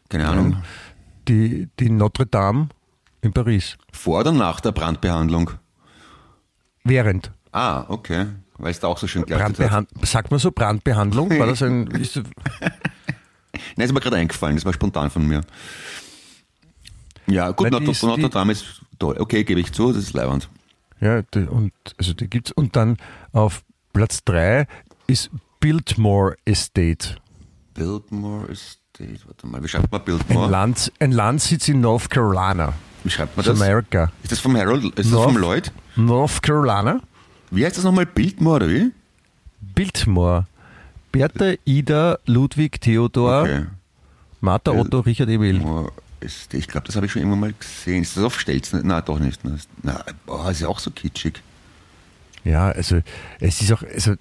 Keine Ahnung. Die, die Notre Dame in Paris. Vor oder nach der Brandbehandlung? Während. Ah, okay. Weil es da auch so schön geleuchtet hat. Brandbehan sagt man so Brandbehandlung? War das ein, ist, Nein, ist mir gerade eingefallen, das war spontan von mir. Ja, gut, Nein, Notre, ist- Notre Dame ist toll. Okay, gebe ich zu, das ist leibend. ja, die, und, also die gibt's. Und dann auf Platz drei ist Biltmore Estate. Biltmore Estate, warte mal, wie schreibt man Ein, Biltmore? Land, ein Landsitz in North Carolina. Wie schreibt man Das das? America. Ist das vom Harold? Ist das North- vom Lloyd? North Carolina? Wie heißt das nochmal? Biltmore, oder wie? Biltmore. Bertha, Ida, Ludwig, Theodor, Okay. Martha, Otto, Richard, Emil. Ich glaube, das habe ich schon irgendwann mal gesehen. Ist das auf Stelzen? Nein, doch nicht. Na, boah, ist ja auch so kitschig. Ja, also es ist auch, also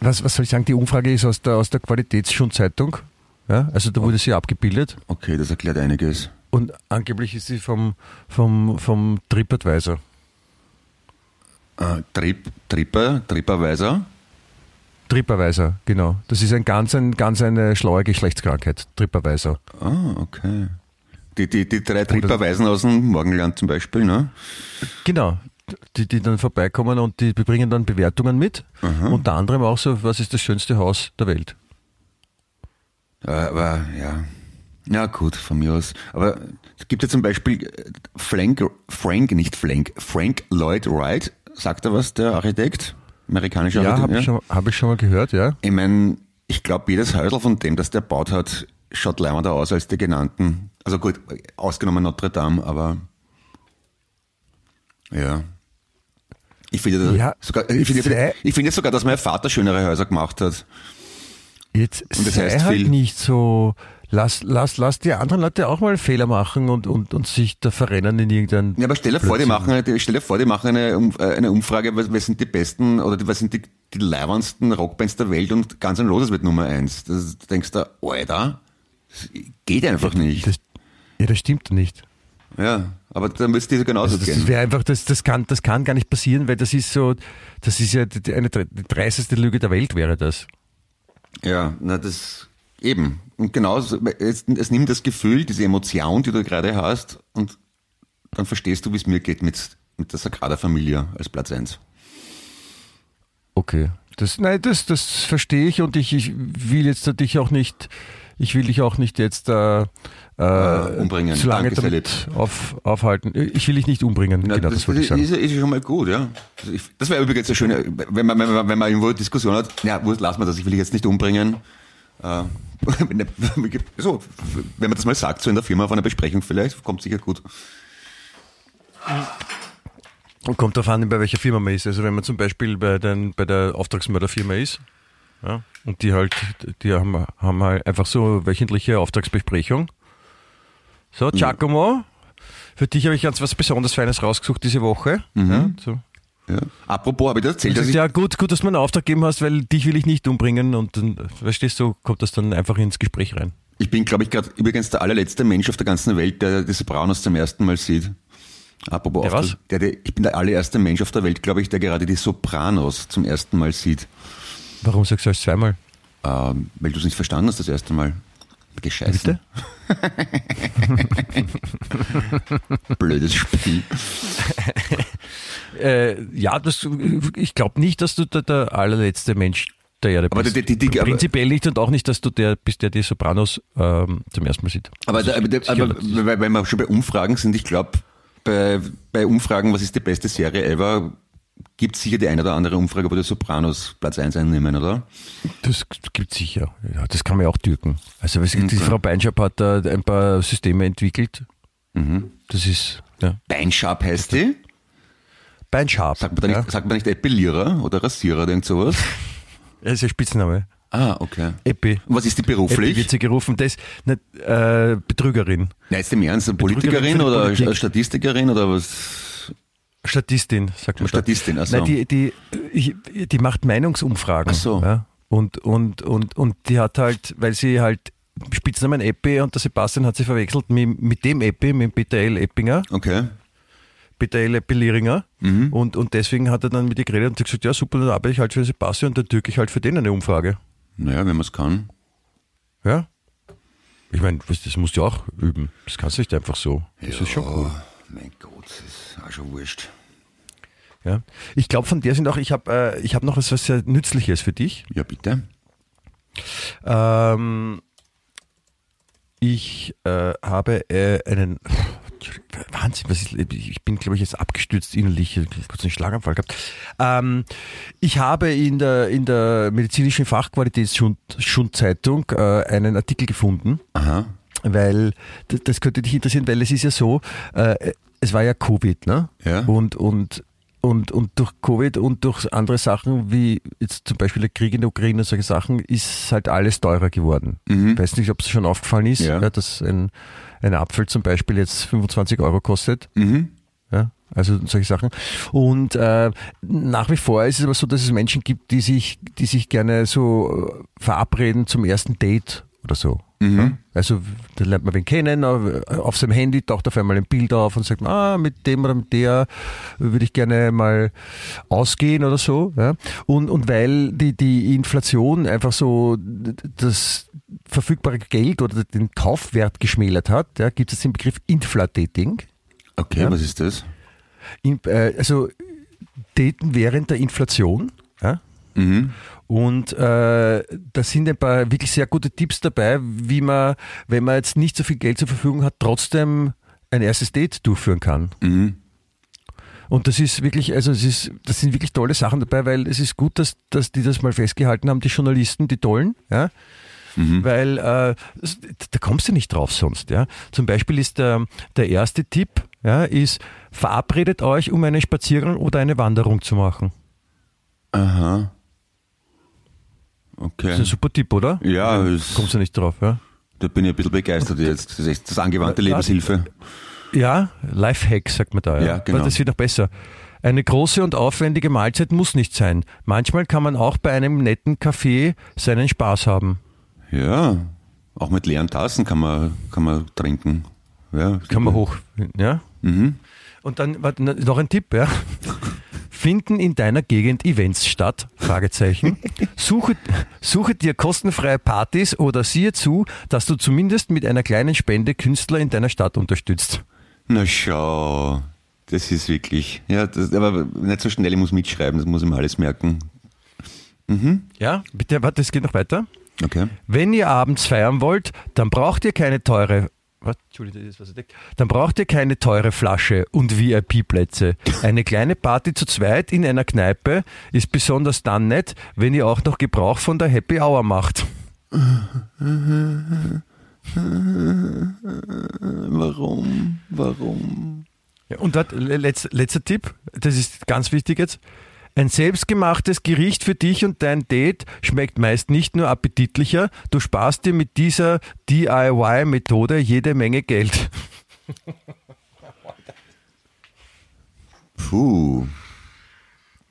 was, was soll ich sagen, die Umfrage ist aus der, aus der Qualitätsschonzeitung. Ja, also da wurde sie abgebildet Okay, das erklärt einiges. und angeblich ist sie vom, vom, vom TripAdvisor. Äh, Trip, Tripper, Tripperweiser. Genau. Das ist ein ganz, ein, ganz eine schlaue Geschlechtskrankheit, TripAdvisor. Ah, okay. Die, die, die drei Tripperweisen aus dem Morgenland zum Beispiel, ne? Genau. Die, die dann vorbeikommen und die bringen dann Bewertungen mit. Unter anderem auch so, was ist das schönste Haus der Welt? Äh, Aber ja. Ja, gut, von mir aus. Aber es gibt ja zum Beispiel äh, Frank, Frank, nicht Frank, Frank Lloyd Wright, sagt er was, der Architekt? Amerikanischer Ja, habe ich, schon- hab ich schon mal gehört, ja. Ich meine, ich glaube, jedes Häusl von dem, das der baut hat, schaut leimender aus als die genannten. Also gut, ausgenommen Notre Dame, aber ja. Ich finde, Ja, sogar, ich finde, ich finde sogar, dass mein Vater schönere Häuser gemacht hat. Jetzt Und das sei heißt halt viel. nicht so. Lass, lass, lass die anderen Leute auch mal Fehler machen und, und, und sich da verrennen in irgendein. Ja, aber stell dir vor, die machen, eine- stell dir vor, die machen eine, äh, eine Umfrage, was, was sind die besten oder was sind die, die leibendsten Rockbands der Welt und ganz ein Loses wird Nummer eins. Das, du denkst da, Alter, das geht einfach nicht. Das, ja, das stimmt nicht. Ja, aber dann müsste dir genauso Also das gehen. wäre einfach, das, das, kann, das kann gar nicht passieren, weil das ist so, das ist ja die- eine die dreisteste Lüge der Welt wäre das. Ja, na das eben. Und genauso, es, es nimmt das Gefühl, diese Emotion, die du gerade hast, und dann verstehst du, wie es mir geht mit, mit der Sagrada Familia als Platz eins. Okay. Das, nein, das, das verstehe ich und ich, ich will jetzt dich auch nicht, ich will dich auch nicht jetzt äh, äh, Äh, umbringen. zu lange Danke, damit auf, aufhalten. Ich will dich nicht umbringen, Na, genau, das, das wollte ich sagen. ist, ist schon mal gut, ja. Also das wäre übrigens eine schöne, wenn man, wenn man, wenn man irgendwo eine Diskussion hat, ja, lass mal das, ich will dich jetzt nicht umbringen. Äh, so, wenn man das mal sagt, so in der Firma auf einer Besprechung vielleicht, kommt sicher gut. Und kommt darauf an, bei welcher Firma man ist. Also wenn man zum Beispiel bei, den, bei der Auftragsmörderfirma ist, ja, und die halt, die haben, haben halt einfach so wöchentliche Auftragsbesprechung. So, Giacomo, für dich habe ich ganz was besonders Feines rausgesucht diese Woche. Ja, so. Ja. Apropos, habe ich dir erzählt, Du dass ja, gut, gut, dass du mir einen Auftrag gegeben hast, weil dich will ich nicht umbringen und dann, verstehst du, kommt das dann einfach ins Gespräch rein. ich bin, glaube ich, gerade übrigens der allerletzte Mensch auf der ganzen Welt, der die Sopranos zum ersten Mal sieht. Apropos, Der Auftrag-? Der, der, ich bin der allererste Mensch auf der Welt, glaube ich, der gerade die Sopranos zum ersten Mal sieht. Warum sagst du das zweimal? Ähm, weil du es nicht verstanden hast das erste Mal. Gescheißen. Blödes Spiel. äh, ja, das, ich glaube nicht, dass du der, der allerletzte Mensch der Erde Aber bist. die- die- die- Prinzipiell nicht und auch nicht, dass du der bist, der die Sopranos ähm, zum ersten Mal sieht. Aber, da, aber, sicher aber weil, weil wir schon bei Umfragen sind, ich glaube, bei, bei Umfragen, was ist die beste Serie ever, gibt es sicher die eine oder andere Umfrage, wo die Sopranos Platz 1 einnehmen, oder? Das gibt sicher. Ja, das kann man ja auch dürken. Also was- die Frau Beinschab hat da ein paar Systeme entwickelt. Mhm. Das ist ja. Beinschab heißt die? Beinschab. Sagt man da nicht, ja. sagt man nicht Epilierer oder Rasierer oder irgend sowas? Das ist ein Spitzname. Ah, okay. Epi. Und was ist die Epi beruflich? wird sie gerufen. Das nicht, äh, Betrügerin. Nein, jetzt im Ernst, eine Politikerin oder Politik. Statistikerin oder was? Statistin, sagt man. Statistin, ach so. Nein, die, die, die macht Meinungsumfragen. Ach so. Ja? Und, und, und, und die hat halt, weil sie halt Spitznamen Eppi und der Sebastian hat sie verwechselt mit, mit dem Eppi, mit dem Peter L. Eppinger, Okay. Peter L. Eppilieringer. Mhm. Und, und deswegen hat er dann mit ihr geredet und gesagt, ja super, dann arbeite ich halt für den Sebastian und dann drücke ich halt für den eine Umfrage. Naja, wenn man es kann. Ja. Ich meine, das musst du auch üben. Das kannst du nicht einfach so. Das ist schon cool. Mein Gott, das ist auch schon wurscht. Ja. Ich glaube, von der sind auch, ich habe äh, ich hab noch was, was sehr Nützliches für dich. Ja, bitte. Ähm, ich äh, habe äh, einen Wahnsinn, was ist, ich bin, glaube ich, jetzt abgestürzt innerlich, kurz einen Schlaganfall gehabt. Ähm, ich habe in der, in der medizinischen Fachqualitätsschundzeitung äh, einen Artikel gefunden, Aha. Weil das, könnte dich interessieren, weil es ist ja so, äh, es war ja Covid, ne? Ja. Und, und, und, und durch Covid und durch andere Sachen, wie jetzt zum Beispiel der Krieg in der Ukraine und solche Sachen, ist halt alles teurer geworden. Ich weiß nicht, ob es schon aufgefallen ist, Ja. ja. dass ein, ein Apfel zum Beispiel jetzt 25 Euro kostet. Mhm. Ja, also solche Sachen. Und äh, nach wie vor ist es aber so, dass es Menschen gibt, die sich, die sich gerne so äh, verabreden zum ersten Date oder so. Ja? Also da lernt man wen kennen, auf auf seinem Handy taucht auf einmal ein Bild auf und sagt, ah, mit dem oder mit der würde ich gerne mal ausgehen oder so. Ja? Und, und weil die, die Inflation einfach so das verfügbare Geld oder den Kaufwert geschmälert hat, ja, gibt es den Begriff Inflatating. Okay, Ja. was ist das? In, äh, also daten während der Inflation. Ja? Mhm. Und äh, da sind ein paar wirklich sehr gute Tipps dabei, wie man, wenn man jetzt nicht so viel Geld zur Verfügung hat, trotzdem ein erstes Date durchführen kann. Mhm. Und das ist wirklich, also es ist, das sind wirklich tolle Sachen dabei, weil es ist gut, dass, dass die das mal festgehalten haben, die Journalisten, die tollen, ja. Weil äh, da kommst du nicht drauf sonst, ja. Zum Beispiel ist der, der erste Tipp, ja, ist verabredet euch, um einen Spaziergang oder eine Wanderung zu machen. Aha. Das Okay. ist ein super Tipp, oder? Ja, Kommst du nicht drauf, ja? Da bin ich ein bisschen begeistert jetzt. Das ist echt das angewandte Lebenshilfe. Ja, Lifehack sagt man da. Ja, Ja, genau. Aber das wird noch besser. Eine große und aufwendige Mahlzeit muss nicht sein. Manchmal kann man auch bei einem netten Kaffee seinen Spaß haben. Ja. Auch mit leeren Tassen kann man, kann man trinken. Ja, Kann man hoch, ja? Mhm. Und dann noch ein Tipp, ja? Finden in deiner Gegend Events statt? Fragezeichen. Suche, suche dir kostenfreie Partys oder siehe zu, dass du zumindest mit einer kleinen Spende Künstler in deiner Stadt unterstützt. Na schau. Das ist wirklich. Ja, das, aber nicht so schnell, ich muss mitschreiben, das muss ich mir alles merken. Ja, bitte, warte, es geht noch weiter. Okay. Wenn ihr abends feiern wollt, dann braucht ihr keine teure. Was? Entschuldigung, das ist was denke. Dann braucht ihr keine teure Flasche und VIP-Plätze. Eine kleine Party zu zweit in einer Kneipe ist besonders dann nett, wenn ihr auch noch Gebrauch von der Happy Hour macht. Warum? Warum? Ja, und dort, letz, letzter Tipp, das ist ganz wichtig jetzt. Ein selbstgemachtes Gericht für dich und dein Date schmeckt meist nicht nur appetitlicher, du sparst dir mit dieser DIY-Methode jede Menge Geld. Puh.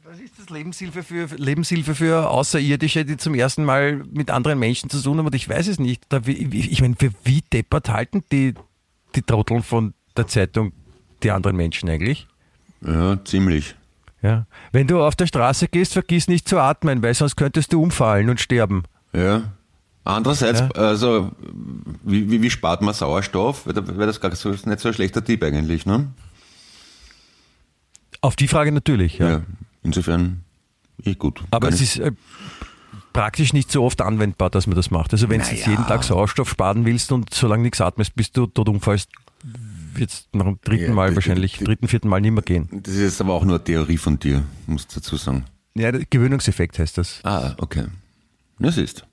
Was ist das Lebenshilfe für, Lebenshilfe für Außerirdische, die zum ersten Mal mit anderen Menschen zu tun haben? Und ich weiß es nicht. Da, ich meine, für wie deppert halten die, die Trotteln von der Zeitung die anderen Menschen eigentlich? Ja, ziemlich. Ja. Wenn du auf der Straße gehst, vergiss nicht zu atmen, weil sonst könntest du umfallen und sterben. Ja. Andererseits, Ja. also, wie, wie, wie spart man Sauerstoff? Wäre das gar so, nicht so ein schlechter Tipp eigentlich, ne? Auf die Frage natürlich, ja. Ja. Insofern, eh gut. Aber es ist äh, praktisch nicht so oft anwendbar, dass man das macht. Also wenn du jetzt Naja. jeden Tag Sauerstoff sparen willst und solange nichts atmest, bis du tot umfallst, wird es nach dem dritten Ja, Mal wahrscheinlich, dritten, vierten Mal nicht mehr gehen. Das ist aber auch nur eine Theorie von dir, muss ich dazu sagen. Ja, der Gewöhnungseffekt heißt das. Ah, okay. Das ist.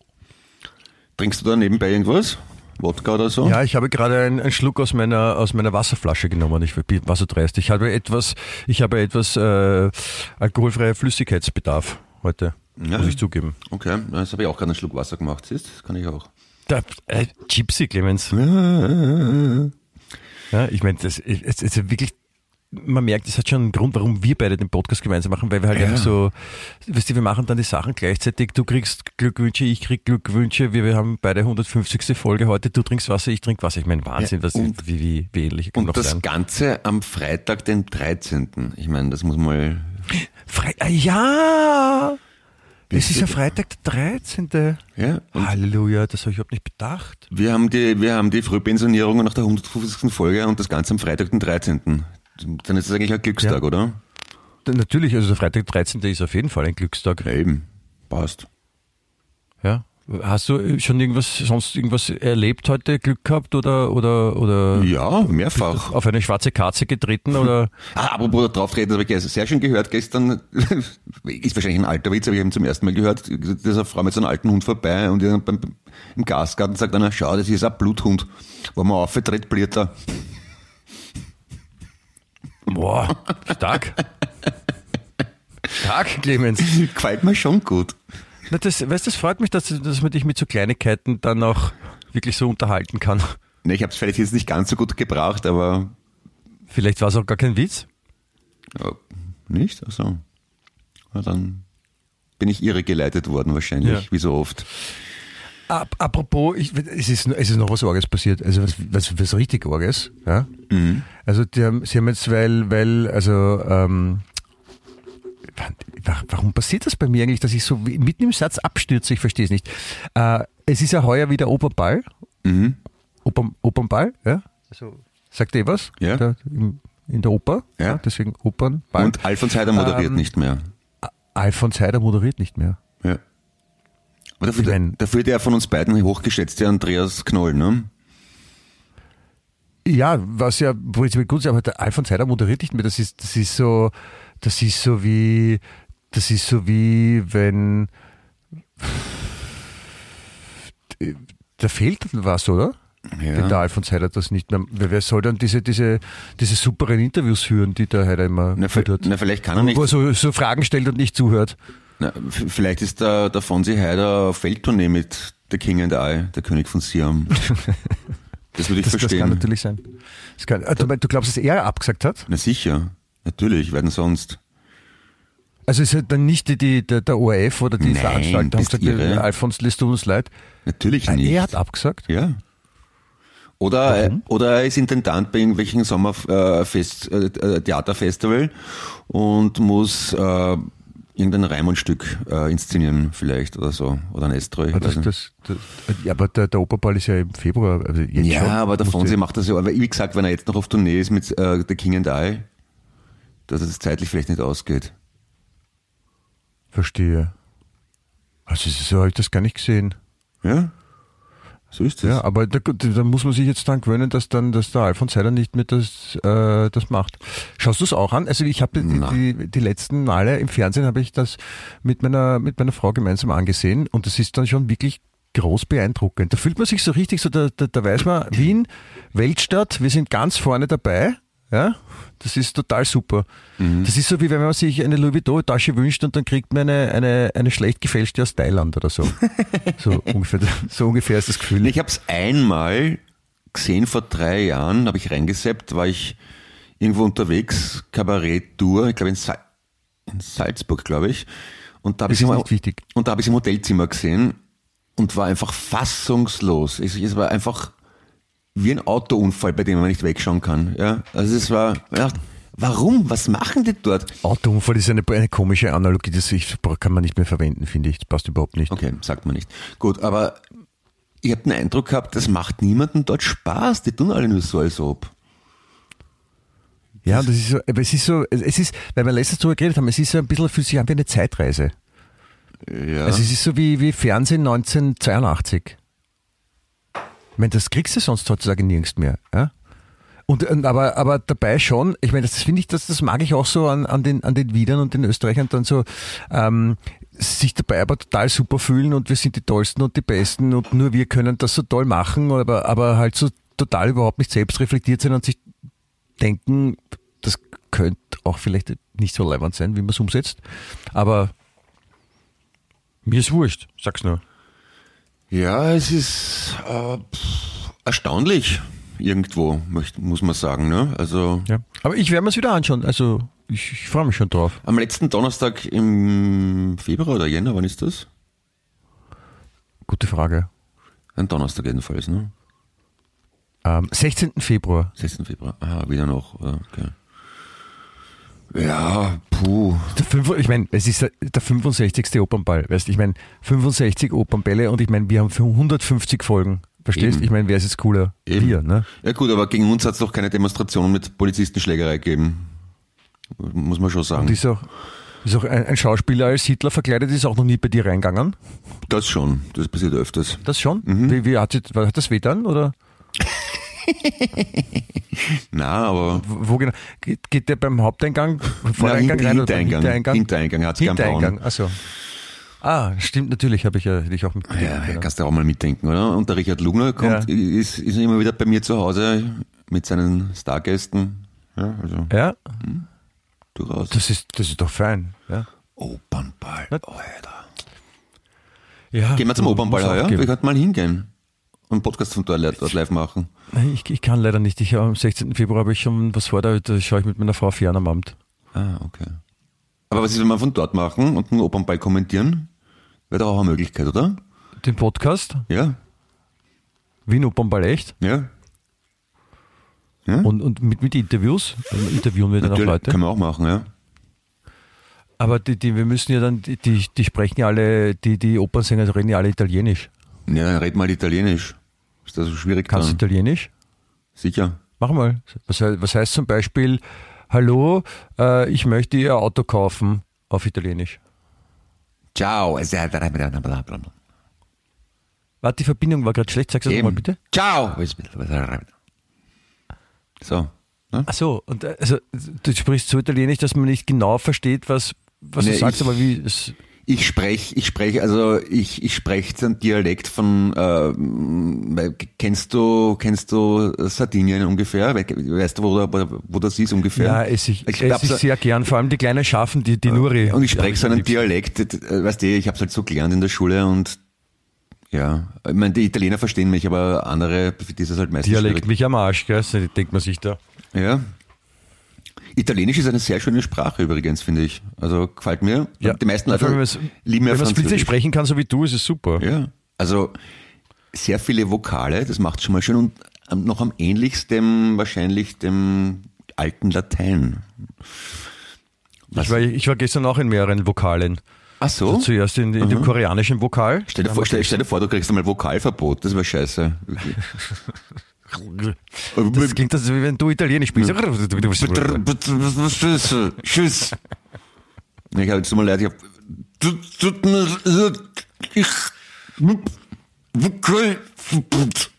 Trinkst du da nebenbei irgendwas? Wodka oder so? Ja, ich habe gerade einen, einen Schluck aus meiner, aus meiner Wasserflasche genommen. Ich bin- war so dreist. Ich habe etwas, ich habe etwas äh, alkoholfreier Flüssigkeitsbedarf heute, Ja. muss ich zugeben. Okay, das habe ich auch gerade einen Schluck Wasser gemacht. Siehst, das kann ich auch. Da, äh, Gypsy, Clemens. Ja, ich meine, das es, es ist wirklich, man merkt, es hat schon einen Grund, warum wir beide den Podcast gemeinsam machen, weil wir halt Ja. einfach so, weißt du, wir machen dann die Sachen gleichzeitig. Du kriegst Glückwünsche, ich krieg Glückwünsche. Wir, wir haben beide 150. Folge heute. Du trinkst Wasser, ich trink Wasser. Ich meine, Wahnsinn, Ja, was, und- wie, wie, wie ähnlich kann Und noch das sein. Ganze am Freitag, den 13. Ich meine, das muss mal. Fre ah, ja! Es ist ja? Freitag der 13. Ja, Halleluja, das habe ich überhaupt nicht bedacht. wir haben die, wir haben die Frühpensionierung nach der 150. Folge und das Ganze am Freitag, den 13. Dann ist es eigentlich ein Glückstag, Ja. oder? Natürlich, also der Freitag der 13. ist auf jeden Fall ein Glückstag. Ja, eben. Passt. Ja. Hast du schon irgendwas, sonst irgendwas erlebt heute, Glück gehabt oder, oder, oder Ja, mehrfach. auf eine schwarze Katze getreten oder? Ah, apropos drauf treten, das habe ich sehr schön gehört. Gestern ist wahrscheinlich ein alter Witz, aber ich habe ihn zum ersten Mal gehört. Da ist eine Frau mit so einem alten Hund vorbei und ihr beim, im Gasgarten sagt einer, schau, das ist ein Bluthund. Wo man auftritt, bliert er. Boah, stark. Stark, Clemens. Gefällt mir schon gut. Na, das, weißt, das freut mich, dass, dass man dich mit so Kleinigkeiten dann auch wirklich so unterhalten kann. Ne, ich habe es vielleicht jetzt nicht ganz so gut gebraucht, aber Vielleicht war es auch gar kein Witz. ja, nicht? Also, na dann bin ich irregeleitet worden wahrscheinlich, Ja. wie so oft. Ap apropos, ich, es, ist, es ist noch was Orges passiert, also was, was, was richtig Orges. Ja? Also die haben, sie haben jetzt, weil, weil also ähm, warum passiert das bei mir eigentlich, dass ich so mitten im Satz abstürze? Ich verstehe es nicht. Äh, es ist ja heuer wieder Opernball. Mhm. Opern, Opernball, ja? Also, sagt ihr was? Ja. Da, im, in der Oper. Ja. deswegen Opernball. Und Alfons Heider moderiert Ähm, nicht mehr. Alfons Heider moderiert nicht mehr. Ja. Aber dafür, Ich mein- dafür der von uns beiden hochgeschätzte Andreas Knoll, ne? Ja, was ja prinzipiell gut ist, aber der Alfons Heider moderiert nicht mehr. Das ist, das ist so, das ist so wie, das ist so wie, wenn, da fehlt dann was, oder? Wenn der Ja. Alfons Heider das nicht mehr, wer soll dann diese, diese, diese superen Interviews führen, die der Heider immer Na, hat? na, vielleicht kann er nicht. Wo er so, so Fragen stellt und nicht zuhört. Na, vielleicht ist der, der Fonsi Heider auf Feldtournee mit The King and I, der König von Siam. Das würde ich Das, das verstehen. kann natürlich sein. Das kann, ah, du, du glaubst, dass er abgesagt hat? Na sicher, natürlich, werden sonst. Also ist er dann nicht die, die, der, der ORF oder die Nein, Veranstalter haben gesagt, irre. Alfons, lässt du uns leid. Natürlich Ah, nicht. Er hat abgesagt. Ja. Oder, äh, oder er ist Intendant bei irgendwelchen Sommerfest, äh, äh, Theaterfestival und muss äh, irgendein Raimund-Stück äh, inszenieren vielleicht oder so. Oder ein ich Ah, Das, das, das, ja, aber der, der Operball ist ja im Februar. Also ja, schon. aber der Fonsi macht das ja. Aber wie gesagt, wenn er jetzt noch auf Tournee ist mit äh, The King and I, dass es zeitlich vielleicht nicht ausgeht. Verstehe. Also so habe ich das gar nicht gesehen. Ja? So ist es. Ja, aber da, da muss man sich jetzt dran gewöhnen, dass dann, dass der Alfons Heider nicht mehr das, äh, das macht. Schaust du es auch an? Also ich habe die, die, die letzten Male im Fernsehen habe ich das mit meiner, mit meiner Frau gemeinsam angesehen und das ist dann schon wirklich groß beeindruckend. Da fühlt man sich so richtig so, da, da, da weiß man, Wien, Weltstadt, wir sind ganz vorne dabei. Ja, das ist total super. Das ist so wie wenn man sich eine Louis Vuitton-Tasche wünscht und dann kriegt man eine, eine, eine schlecht gefälschte aus Thailand oder so. so, ungefähr, so ungefähr ist das Gefühl. Ich habe es einmal gesehen vor drei Jahren, habe ich reingeseppt, war ich irgendwo unterwegs, Kabarett-Tour, ich glaube in, Sa in Salzburg, glaube ich. Und da habe Das ich wichtig. Und da habe ich im Hotelzimmer gesehen und war einfach fassungslos. Es, es war einfach wie ein Autounfall, bei dem man nicht wegschauen kann. Ja? Also es war, ja, warum? Was machen die dort? Autounfall ist eine, eine komische Analogie, das ich, kann man nicht mehr verwenden, finde ich. Das passt überhaupt nicht. Okay, sagt man nicht. Gut, aber ich habe den Eindruck gehabt, das macht niemandem dort Spaß. Die tun alle nur so, als ob. Ja, das ist so, aber es ist so, es ist, weil wir letztens darüber geredet haben, es ist so ein bisschen, fühlt sich an wie eine Zeitreise. Ja. Also es ist so wie, wie Fernsehen 1982. Ich meine, das kriegst du sonst heutzutage nirgends mehr. Ja? Und, und aber, aber dabei schon, ich meine, das finde ich, das, das mag ich auch so an, an, den, an den Wiedern und den Österreichern dann so, ähm, sich dabei aber total super fühlen und wir sind die Tollsten und die Besten und nur wir können das so toll machen, aber, aber halt so total überhaupt nicht selbst reflektiert sein und sich denken, das könnte auch vielleicht nicht so leibend sein, wie man es umsetzt. Aber mir ist wurscht, sag's nur. Ja, es ist äh, erstaunlich irgendwo, muss man sagen. Ne? Also Ja. Aber ich werde mir es wieder anschauen. Also ich, ich freue mich schon drauf. am letzten Donnerstag im Februar oder Jänner, wann ist das? Gute Frage. Ein Donnerstag jedenfalls, ne? Ähm, 16. Februar. 16. Februar. Aha, wieder noch. oder? Okay. Ja, puh. Der fünf, ich meine, es ist der, der 65. Opernball. Weißt, ich meine, 65 Opernbälle und ich meine, wir haben 150 Folgen. Verstehst? Eben. Ich meine, wer ist jetzt cooler? Eben. Wir, ne? Ja gut, aber gegen uns hat es doch keine Demonstration mit Polizistenschlägerei gegeben. Muss man schon sagen. Und ist auch, ist auch ein, ein Schauspieler als Hitler verkleidet, ist auch noch nie bei dir reingegangen. Das schon, das passiert öfters. Das schon? Mhm. Wie, wie hat, hat das weh dann? Oder Na, aber wo genau? Geht, geht der beim Haupteingang, Na, Voreingang Hin- rein oder Hintereingang. Hintereingang? Hat's gern Hintereingang, achso. Ah, stimmt, natürlich, habe ich ja dich auch mitgekriegt. Ja, genau. kannst du auch mal mitdenken, oder? Und der Richard Lugner kommt, Ja. ist, ist immer wieder bei mir zu Hause mit seinen Stargästen. Ja, also ja, durchaus. das ist, das ist doch fein. Ja, Opernball. Na- Alter. ja Gehen wir zum Opernball heuer? Wir könnten mal hingehen. Einen Podcast von dort, dort live machen. Ich, ich kann leider nicht. Ich, am 16. Februar habe ich schon was vor, da, da schaue ich mit meiner Frau fern am Abend. Ah, okay. Aber was ist, wenn wir von dort machen und einen Opernball kommentieren? Wäre doch auch eine Möglichkeit, oder? Den Podcast, Ja, Wien Opernball echt ja. ja? und, und mit, mit Interviews. Dann interviewen wir dann auch Leute. Können wir auch machen, ja. Aber die, die, wir müssen ja dann, die, die, sprechen ja alle, die, die Opernsänger reden ja alle Italienisch. Ja, red mal Italienisch. Ist das so schwierig Kannst du? Italienisch? Sicher. Mach mal. Was, was heißt zum Beispiel, hallo, äh, ich möchte Ihr Auto kaufen auf Italienisch? Ciao. Warte, die Verbindung war gerade schlecht. Sag's das nochmal bitte. Ciao. So. Ne? Ach so, und äh, also, du sprichst so Italienisch, dass man nicht genau versteht, was, was Nee, du sagst, ich- aber wie es. Ich spreche, ich spreche, also ich, ich spreche den Dialekt von, äh, kennst du, kennst du Sardinien ungefähr? We- Weißt du, wo, da- wo das ist ungefähr? Ja, esse ich, Ich hab's- ich sehr gern, vor allem die kleinen Schafen, die, die Nuri. Und ich spreche so einen. Dialekt, äh, weißt du, ich habe es halt so gelernt in der Schule und ja, ich meine, die Italiener verstehen mich, aber andere, für die ist es halt meistens Dialekt schwierig. mich am Arsch, gell? Denkt man sich da. Ja. Italienisch ist eine sehr schöne Sprache übrigens, finde ich. Also gefällt mir. Ja. Die meisten Leute wenn man's- lieben ja Wenn man fließend sprechen kann, so wie du, ist es super. Ja, also sehr viele Vokale, das macht schon mal schön und am- noch am ähnlichsten wahrscheinlich dem alten Latein. Ich war, ich war gestern auch in mehreren Vokalen. Ach so? Zuerst in, in dem koreanischen Vokal. Stell dir, vor, stell, stell dir vor, du kriegst einmal Vokalverbot, das wäre scheiße. Das klingt das, wie wenn du Italienisch sprichst. Tschüss. Ich habe jetzt mal leid, ich hab, tut, mir leid, ich, Vokalverbot.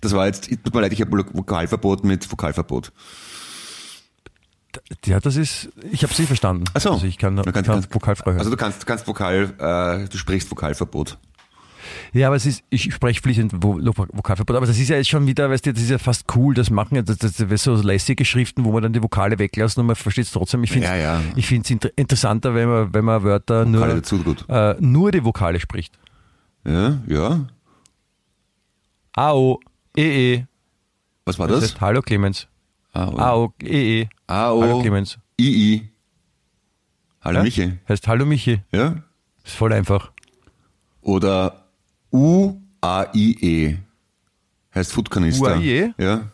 Das war jetzt, tut mir leid, ich habe Vokalverbot mit Vokalverbot. Ja, das ist, ich habe sie verstanden. Ach so. Also ich kann, Du kann, kannst- kannst- vokalfrei hören. Also du kannst, kannst Vokal, äh, du sprichst Vokalverbot. Ja, aber es ist, ich spreche fließend Vokalverbot, aber das ist ja jetzt schon wieder, weißt du, das ist ja fast cool, das machen ja, das, das, das so lässige Schriften, wo man dann die Vokale weglassen und man versteht es trotzdem. Ich finde es Ja, ja. ich find's inter interessanter, wenn man, wenn man Wörter Vokale nur, äh, nur die Vokale spricht. Ja, ja. A-O, E-E. Was war Das das? heißt, Hallo Clemens. A-O, E-E. A, Hallo Clemens. I, I. Hallo Ja? Michi. Heißt Hallo Michi. Ja? Ist voll einfach. Oder U, A, I, E. Heißt Foodkanister. U-A-I-E? Ja.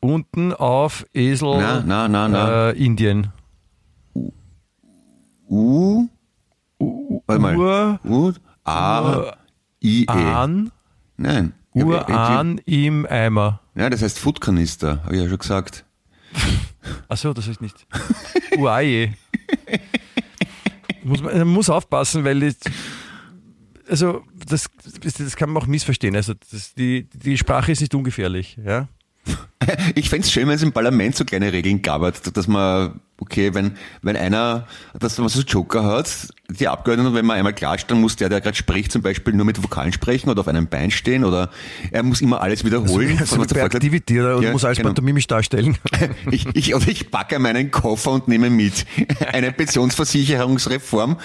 Unten auf Esel Na, na, na, na. Äh, Indien. U, warte mal. Ur, U, A, I, E. An, Nein. Uran im Eimer. Ja, das heißt Foodkanister, habe ich ja schon gesagt. Achso, das ist nicht. Uaje. muss man, muss aufpassen, weil das, also das, das kann man auch missverstehen. Also das, die, die Sprache ist nicht ungefährlich, ja. Ich fänd's schön, wenn es im Parlament so kleine Regeln gab, dass man, okay, wenn, wenn einer, dass man so Joker hat, die Abgeordneten, wenn man einmal klatscht, dann muss der, der gerade spricht, zum Beispiel nur mit Vokalen sprechen oder auf einem Bein stehen oder er muss immer alles wiederholen. Also, Vortrag- Aktivität und Ja, muss alles genau. pantomimisch darstellen. Ich, ich, oder ich packe meinen Koffer und nehme mit. Eine Pensionsversicherungsreform,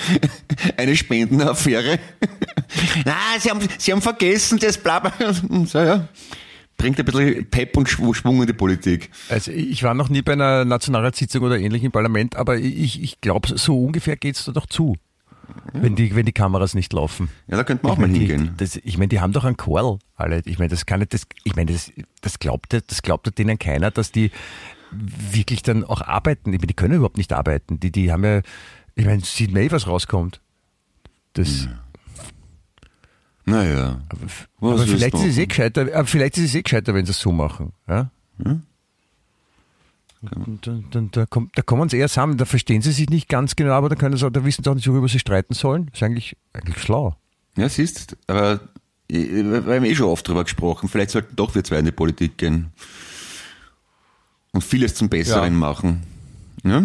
eine Spendenaffäre. Na, Sie haben, Sie haben vergessen, das bla bla. So, ja. Bringt ein bisschen Pep und Schw- Schwung in die Politik. Also ich war noch nie bei einer Nationalratssitzung oder ähnlich im Parlament, aber ich, ich glaube, so ungefähr geht's da doch zu. Wenn die, wenn die Kameras nicht laufen. Ja, da könnte man auch mal meine, die, hingehen. das, ich meine, die haben doch einen Chorl, alle. Ich meine, das kann nicht, das, ich meine, das, das glaubt, das glaubt denen keiner, dass die wirklich dann auch arbeiten. Ich meine, die können überhaupt nicht arbeiten. Die, die haben ja, ich meine, sieht man eh, was rauskommt. Das, Naja. aber Was vielleicht ist, es eh gescheiter, aber vielleicht ist es eh gescheiter, wenn sie es so machen. Ja? Und dann, dann, da, kommt, da kommen sie eher zusammen, da verstehen sie sich nicht ganz genau, aber da, können sie, auch- da wissen sie auch nicht, worüber sie streiten sollen. Das ist eigentlich, eigentlich schlau. Ja, siehst, aber wir haben eh schon oft drüber gesprochen. Vielleicht sollten doch wir zwei in die Politik gehen. Und vieles zum Besseren Ja. machen. Ja?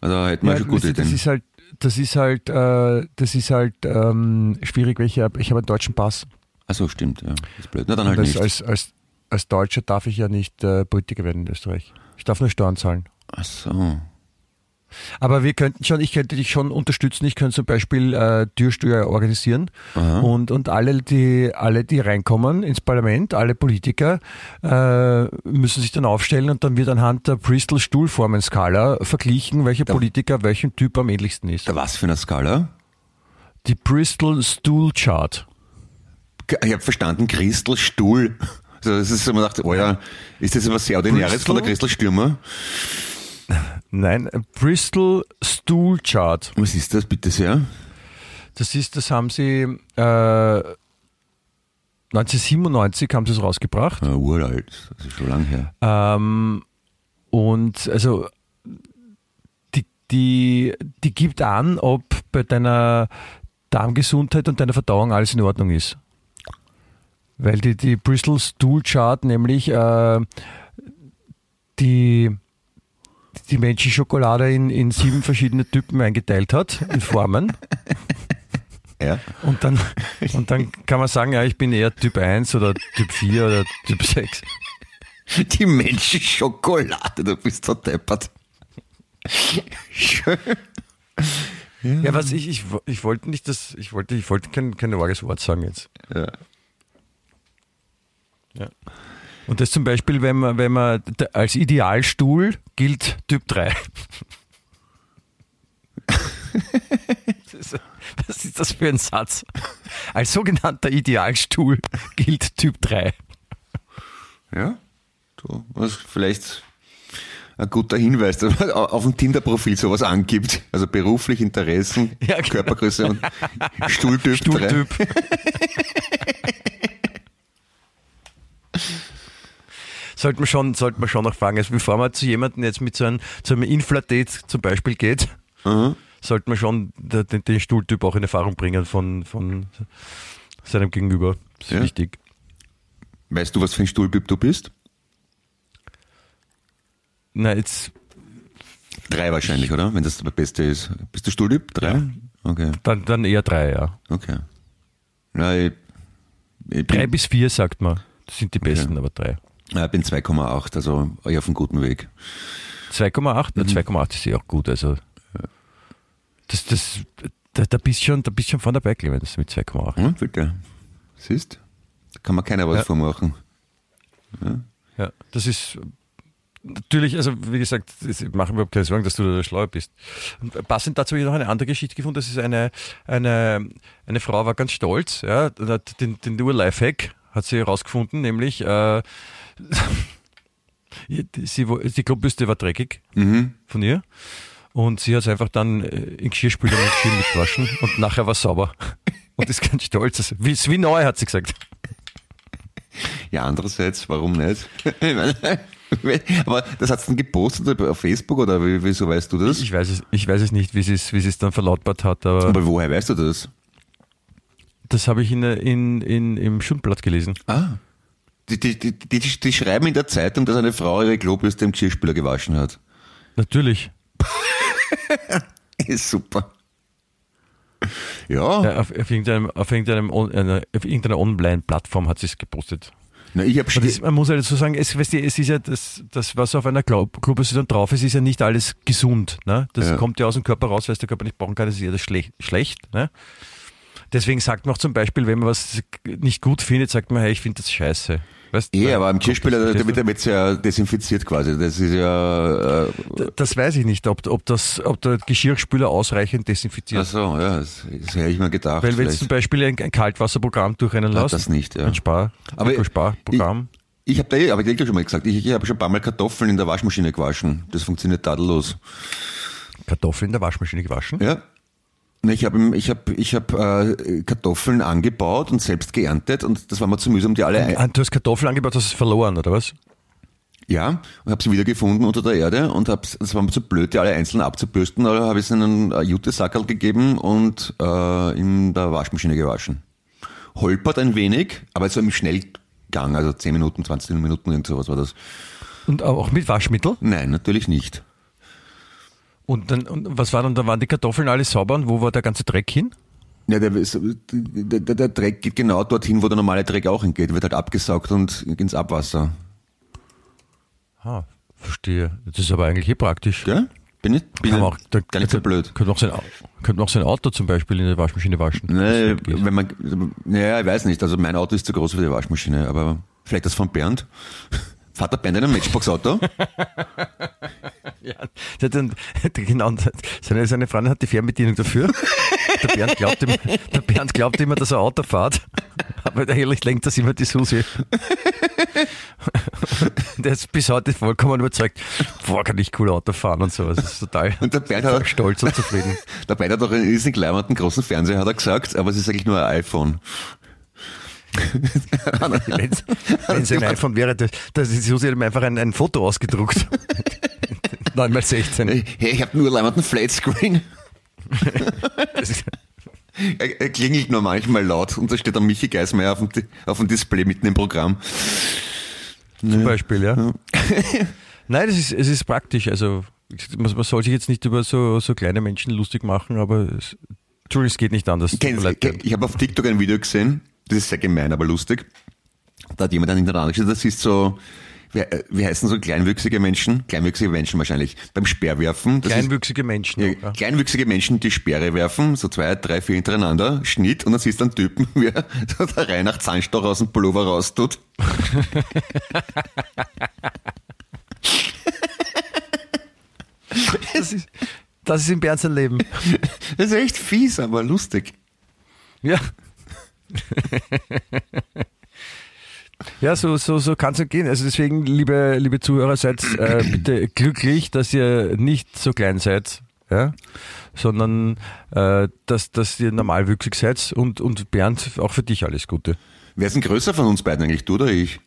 Also da hätten wir Ja, schon gute du, das Ideen. ist halt, das ist halt, äh, das ist halt ähm, schwierig, weil ich habe ich hab einen deutschen Pass. Ach so, stimmt, ja. Das ist blöd. Na dann halt als, nicht. als, als, als Deutscher darf ich ja nicht äh, Politiker werden in Österreich. Ich darf nur Steuern zahlen. Ach so. Aber wir könnten schon, ich könnte dich schon unterstützen. Ich könnte zum Beispiel äh, Türsteuer organisieren Aha. und, und alle, die, alle, die reinkommen ins Parlament, alle Politiker, äh, müssen sich dann aufstellen und dann wird anhand der Bristol-Stuhlformenskala verglichen, welcher Politiker welchem Typ am ähnlichsten ist. Da was für eine Skala? Die Bristol Stool Chart. Ich habe verstanden, Christel Stuhl. Also das ist man dachte, oh ja, ist das was sehr Ordinäres von der Christel Stürmer? Nein, Bristol Stool Chart. Was ist das bitte sehr? Das ist, das haben sie äh, 1997 haben sie es rausgebracht. Ja, uralt, das ist schon lang her. Ähm, und also die, die, die gibt an, ob bei deiner Darmgesundheit und deiner Verdauung alles in Ordnung ist. Weil die, die Bristol Stool Chart nämlich äh, die, die Menschenschokolade in, in sieben verschiedene Typen eingeteilt hat, in Formen. Ja. Und dann, und dann kann man sagen, ja, ich bin eher Typ 1 oder Typ 4 oder Typ 6. Die Menschenschokolade, du bist so deppert. Schön. Ja, was ich, ich, ich wollte nicht das, ich wollte, ich wollte kein, kein arges Wort sagen jetzt. Ja. Ja. Und das zum Beispiel, wenn man, wenn man als Idealstuhl gilt Typ 3. Das ist- Was ist das für ein Satz? Als sogenannter Idealstuhl gilt Typ 3. Ja, so, was vielleicht ein guter Hinweis, dass man auf dem Tinder-Profil sowas angibt. Also beruflich, Interessen, Ja, genau. Körpergröße und Stuhltyp. Stuhltyp. Sollte man schon, sollte man schon noch fragen. Also bevor man zu jemandem jetzt mit so einem, zu einem Inflatet zum Beispiel geht, Mhm. sollte man schon den, den- Stuhltyp auch in Erfahrung bringen von, von seinem Gegenüber. Das ist Ja. wichtig. Weißt du, was für ein Stuhltyp du bist? Na, jetzt, Drei wahrscheinlich, oder? Wenn das der beste ist. Bist du Stuhltyp? Drei? Okay, dann, dann eher drei, ja. okay. Ja, ich, ich Drei bis vier sagt man. Das sind die besten, aber drei. Ja, ich bin 2,8, also auf einem guten Weg. 2,8? Mhm. Na, 2,8 ist ja auch gut. Also, das, das, da, da bist schon, da bist schon von dabei, Clemens, mit 2,8. Hm, bitte. Siehst? Da kann man keiner was Ja. vormachen. Ja, das ist natürlich, also wie gesagt, machen wir überhaupt keine Sorgen, dass du da schlau bist. Passend dazu habe ich noch eine andere Geschichte gefunden. Das ist eine, eine, eine Frau war ganz stolz, ja, hat den, den Ur-Lifehack hat sie herausgefunden, nämlich äh, sie, die Klobürste war dreckig Mhm. von ihr. Und sie hat es einfach dann äh, in Geschirrspüler mit Geschirr mitgewaschen und nachher war es sauber. Und ist ganz stolz. Wie, ist wie neu, hat sie gesagt. Ja, andererseits, warum nicht? Aber das hat's dann gepostet auf Facebook oder wie- wieso weißt du das? Ich weiß es, ich weiß es nicht, wie sie es, wie sie es dann verlautbart hat, aber Aber woher weißt du das? das habe ich in, in, in, im Schundblatt gelesen. Ah. Die, die, die, schreiben in der Zeitung, dass eine Frau ihre Klobürste im Geschirrspüler gewaschen hat. Natürlich. Ist super. Ja, Ja, auf, auf irgendeinem, auf irgendeinem, auf irgendeiner Online-Plattform hat sie es gepostet. Na, ich das, man muss ja dazu sagen, es, weißt du, es ist ja das, das was auf einer Klobürste dann drauf ist, ist ja nicht alles gesund. Ne? Das Ja. kommt ja aus dem Körper raus, weil es der Körper nicht brauchen kann, das ist ja das schlech, schlecht. Ne? Deswegen sagt man auch zum Beispiel, wenn man was nicht gut findet, sagt man, hey, ich finde das scheiße. Weißt, eh, aber am da Verstehst wird wird's ja desinfiziert quasi. Das ist ja, äh, Das weiß ich nicht, ob, ob, das, ob der Geschirrspüler ausreichend desinfiziert. ach so, ja, das, das hätte ich mir gedacht. Weil wenn du zum Beispiel ein, ein Kaltwasserprogramm durchrennen lässt, das nicht, ja. ein Spar, Aber ein Sparprogramm, Ich habe da eh, aber ich hab schon mal gesagt, ich, ich habe schon ein paar Mal Kartoffeln in der Waschmaschine gewaschen. Das funktioniert tadellos. Kartoffeln in der Waschmaschine gewaschen. Ja. Na, Ich habe ich hab, ich hab, äh, Kartoffeln angebaut und selbst geerntet und das war mir zu mühsam, die alle Ah, Du hast Kartoffeln angebaut, hast es verloren, oder was? Ja, und habe sie wiedergefunden unter der Erde und hab's, das war mir zu blöd, die alle einzeln abzubürsten, also habe ich sie in einen äh, Jutesackerl gegeben und äh, in der Waschmaschine gewaschen. Holpert ein wenig, aber so im Schnellgang, also 10 Minuten, 20 Minuten, irgend sowas war das. Und auch mit Waschmittel? Nein, natürlich nicht. Und dann, und was war dann, da waren die Kartoffeln alle sauber und wo war der ganze Dreck hin? Ja, der, der, der, Dreck geht genau dorthin, wo der normale Dreck auch hingeht, wird halt abgesaugt und ins Abwasser. Ah, verstehe. Das ist aber eigentlich eh praktisch. Gell? Bin ich, bin ich man auch, da, gar nicht so blöd. Könnte auch, sein, könnte man auch sein Auto zum Beispiel in der Waschmaschine waschen. Nee, wenn man, ja, ich weiß nicht. Also mein Auto ist zu groß für die Waschmaschine, aber vielleicht das von Bernd. Der Bernd in einem Matchbox-Auto? Ja, dann, genau, seine, seine Freundin hat die Fernbedienung dafür. Der Bernd glaubt immer, der Bernd glaubt immer, dass er Auto fährt. Aber ehrlich lenkt das immer die Susi. Der ist bis heute vollkommen überzeugt, boah, kann ich cool Auto fahren und so. Das ist total Und der Bernd hat, stolz und zufrieden. der Bernd hat auch einen riesigen leibenden großen Fernseher, hat er gesagt, aber es ist eigentlich nur ein iPhone. Wenn es ein iPhone wäre, das, das ist Susi einfach ein, ein Foto ausgedruckt. 9 mal 16. Hey, ich habe nur leibenden Flatscreen. Das ist- Er, er klingelt nur manchmal laut und da steht dann Michi Geismeier auf dem, auf dem Display mitten im Programm. Zum Beispiel, ja. Nein, das ist, es ist praktisch. Also man, man soll sich jetzt nicht über so, so kleine Menschen lustig machen, aber es, Entschuldigung, es geht nicht anders. Kennst, ich habe auf TikTok ein Video gesehen, das ist sehr gemein, aber lustig. Da hat jemand einen hintereinander geschrieben, das ist so, wie, äh, wie heißen so kleinwüchsige Menschen? Kleinwüchsige Menschen wahrscheinlich. Beim Speerwerfen. Das ist, Kleinwüchsige Menschen. ja, ja. Kleinwüchsige Menschen, die Speere werfen, so zwei, drei, vier hintereinander, Schnitt, und dann siehst du einen Typen, wie er so der Reihe nach Zahnstoch aus dem Pullover raustut. Das, ist, das ist im Bernd sein Leben. Das ist echt fies, aber lustig. Ja. Ja, so, so, so kann es gehen. Also deswegen, liebe, liebe Zuhörer, seid äh, bitte glücklich, dass ihr nicht so klein seid, ja? sondern äh, dass, dass ihr normalwüchsig seid und, und Bernd, auch für dich alles Gute. Wer ist denn größer von uns beiden eigentlich, du oder ich?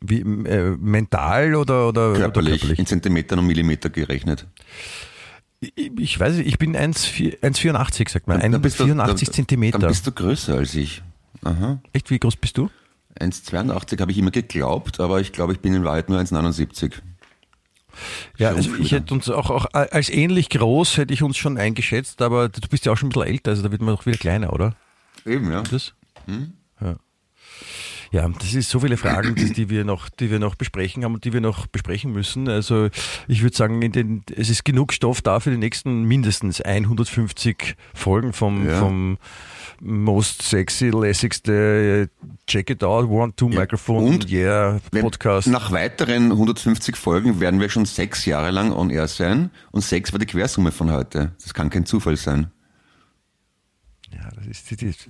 Wie, äh, mental oder, oder Körperlich, Oder körperlich? in Zentimetern und Millimeter gerechnet. Ich, ich weiß nicht, ich bin 1,84, 1,84 sagt man. Dann bist du- 1,84 dann- Zentimeter. Dann bist du größer als ich. Aha. Echt, wie groß bist du? 1,82 habe ich immer geglaubt, aber ich glaube, ich bin in Wahrheit nur 1,79. Ja, also ich hätte uns auch, auch als ähnlich groß hätte ich uns schon eingeschätzt, aber du bist ja auch schon ein bisschen älter, also da wird man doch wieder kleiner, oder? Eben, ja. Das? Hm? Ja. Ja, das ist so viele Fragen, die, die wir noch, die wir noch besprechen haben und die wir noch besprechen müssen. Also ich würde sagen, den, es ist genug Stoff da für die nächsten mindestens 150 Folgen vom, Ja. vom most sexy, lässigste äh, Check It Out, One, Two Ja. Microphone, Und yeah, Podcast. Nach weiteren 150 Folgen werden wir schon sechs Jahre lang on air sein und sechs war die Quersumme von heute. Das kann kein Zufall sein. Ja, das ist,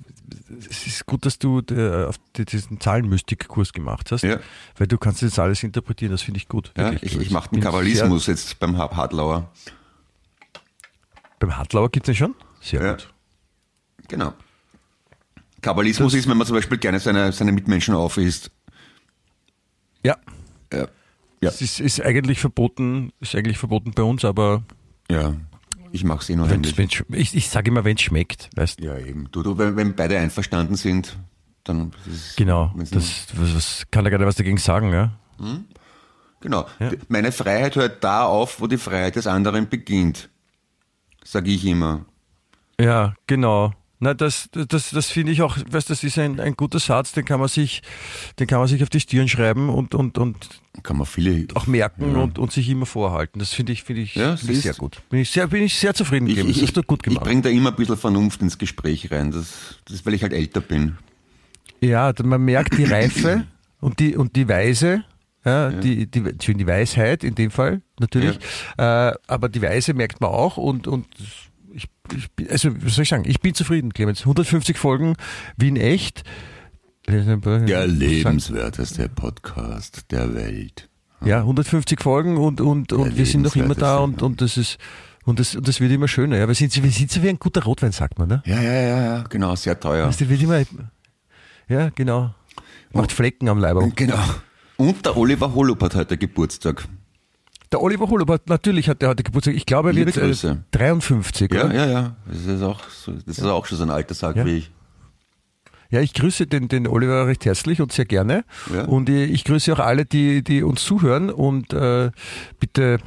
es ist gut, dass du äh, diesen Zahlenmystik-Kurs gemacht hast, Ja. weil du kannst das alles interpretieren, das finde ich gut. Ja, wirklich. ich ich mache den Kabbalismus jetzt beim Hartlauer. Beim Hartlauer gibt es den schon? Sehr Ja. gut. Genau. Kabbalismus ist, wenn man zum Beispiel gerne seine, seine Mitmenschen aufisst. Ja. Ja. Ja. Das ist, ist eigentlich verboten, ist eigentlich verboten bei uns, aber ja. Ich mache es eh nur wenn's, wenn's, ich, ich sage immer, wenn es schmeckt, weißt Ja, eben. Du, du, wenn, wenn beide einverstanden sind, dann ist es. Genau. Das, was, was kann da gar nicht was dagegen sagen, ja? Genau. Meine Freiheit hört da auf, wo die Freiheit des anderen beginnt. Sage ich immer. Ja, genau. Na, das, das, das finde ich auch, weißt, das ist ein, ein guter Satz, den kann man sich, den kann man sich auf die Stirn schreiben und, und, und Kann man viele. auch merken und, und sich immer vorhalten. Das finde ich, finde ich, Ja, finde ich sehr gut. Bin ich sehr, bin ich sehr zufrieden, Ich, ich, Das hast du gut ich gemacht. bringe da immer ein bisschen Vernunft ins Gespräch rein. Das, das ist, weil ich halt älter bin. Ja, man merkt die Reife und die, und die Weise, ja, Die, die, Entschuldigung, die Weisheit in dem Fall natürlich, äh, aber die Weise merkt man auch und, und ich, ich, also, was soll ich sagen, ich bin zufrieden, Clemens. 150 Folgen, Wien echt. Der lebenswerteste Podcast der Welt. Ja, 150 Folgen und, und, und wir sind noch immer da und, und das ist, und das, und das wird immer schöner. Ja, wir sind, wir sind so wie ein guter Rotwein, sagt man, ne? Ja, ja, ja, ja, genau, sehr teuer. Das wird immer, ja, genau. Macht Flecken am Leiber. Genau. Und der Oliver Holub hat heute Geburtstag. Der Oliver Holub, natürlich hat der heute Geburtstag. Ich glaube, er Liebe wird äh, Grüße. 53. Ja, oder? ja, ja. Das ist auch, so, das ist auch schon so ein alter Sack Ja. wie ich. Ja, ich grüße den, den Oliver recht herzlich und sehr gerne. Ja. Und ich, ich grüße auch alle, die, die uns zuhören und äh, bitte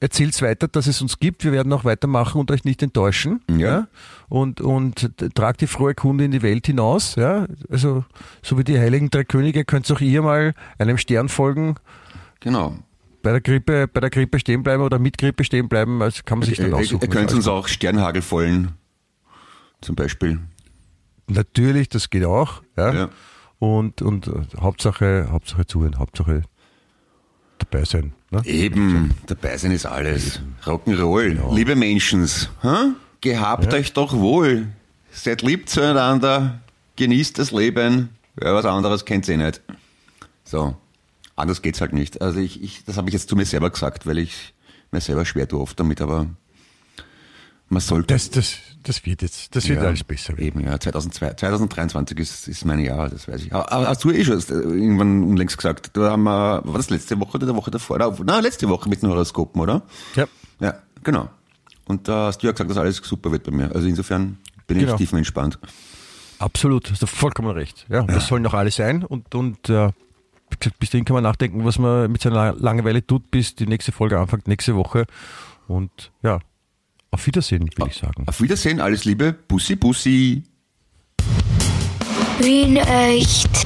erzählt's weiter, dass es uns gibt. Wir werden auch weitermachen und euch nicht enttäuschen. Ja. Und, und tragt die frohe Kunde in die Welt hinaus. Ja? Also, so wie die Heiligen Drei Könige, könnt auch ihr mal einem Stern folgen, Genau. Bei der Grippe, bei der Grippe stehen bleiben oder mit Grippe stehen bleiben. Also kann man sich dann Ihr, aussuchen. ihr könnt uns auch Sternhagel vollen. Zum Beispiel. Natürlich, das geht auch. Ja. Ja. Und, und äh, Hauptsache, Hauptsache zuhören, Hauptsache dabei sein. Ne? Eben, dabei sein ist alles. Rock'n'Roll. Liebe Menschens, hä? gehabt euch doch wohl. Seid lieb zueinander, genießt das Leben. Ja, was anderes kennt ihr nicht. So, anders geht's halt nicht. Also ich, ich das habe ich jetzt zu mir selber gesagt, weil ich mir selber schwer tue oft damit, aber man sollte... Das, das, das wird jetzt, das wird Ja, alles besser werden. Eben, ja. 2002, 2023 ist, ist mein Jahr, das weiß ich. Aber, hast du eh schon äh, irgendwann unlängst gesagt, da haben wir, war das letzte Woche oder die Woche davor? Na, na, letzte Woche mit den Horoskopen, oder? Ja. Ja, genau. Und da hast du ja gesagt, dass alles super wird bei mir. Also insofern bin Genau. ich tiefenentspannt. Absolut, hast du vollkommen recht. Ja, und das sollen doch alle sein. Und, und äh, bis dahin kann man nachdenken, was man mit seiner Langeweile tut, bis die nächste Folge anfängt, nächste Woche. Und ja, auf Wiedersehen, will ich sagen. Auf Wiedersehen, alles Liebe, Bussi, Bussi. Wien echt.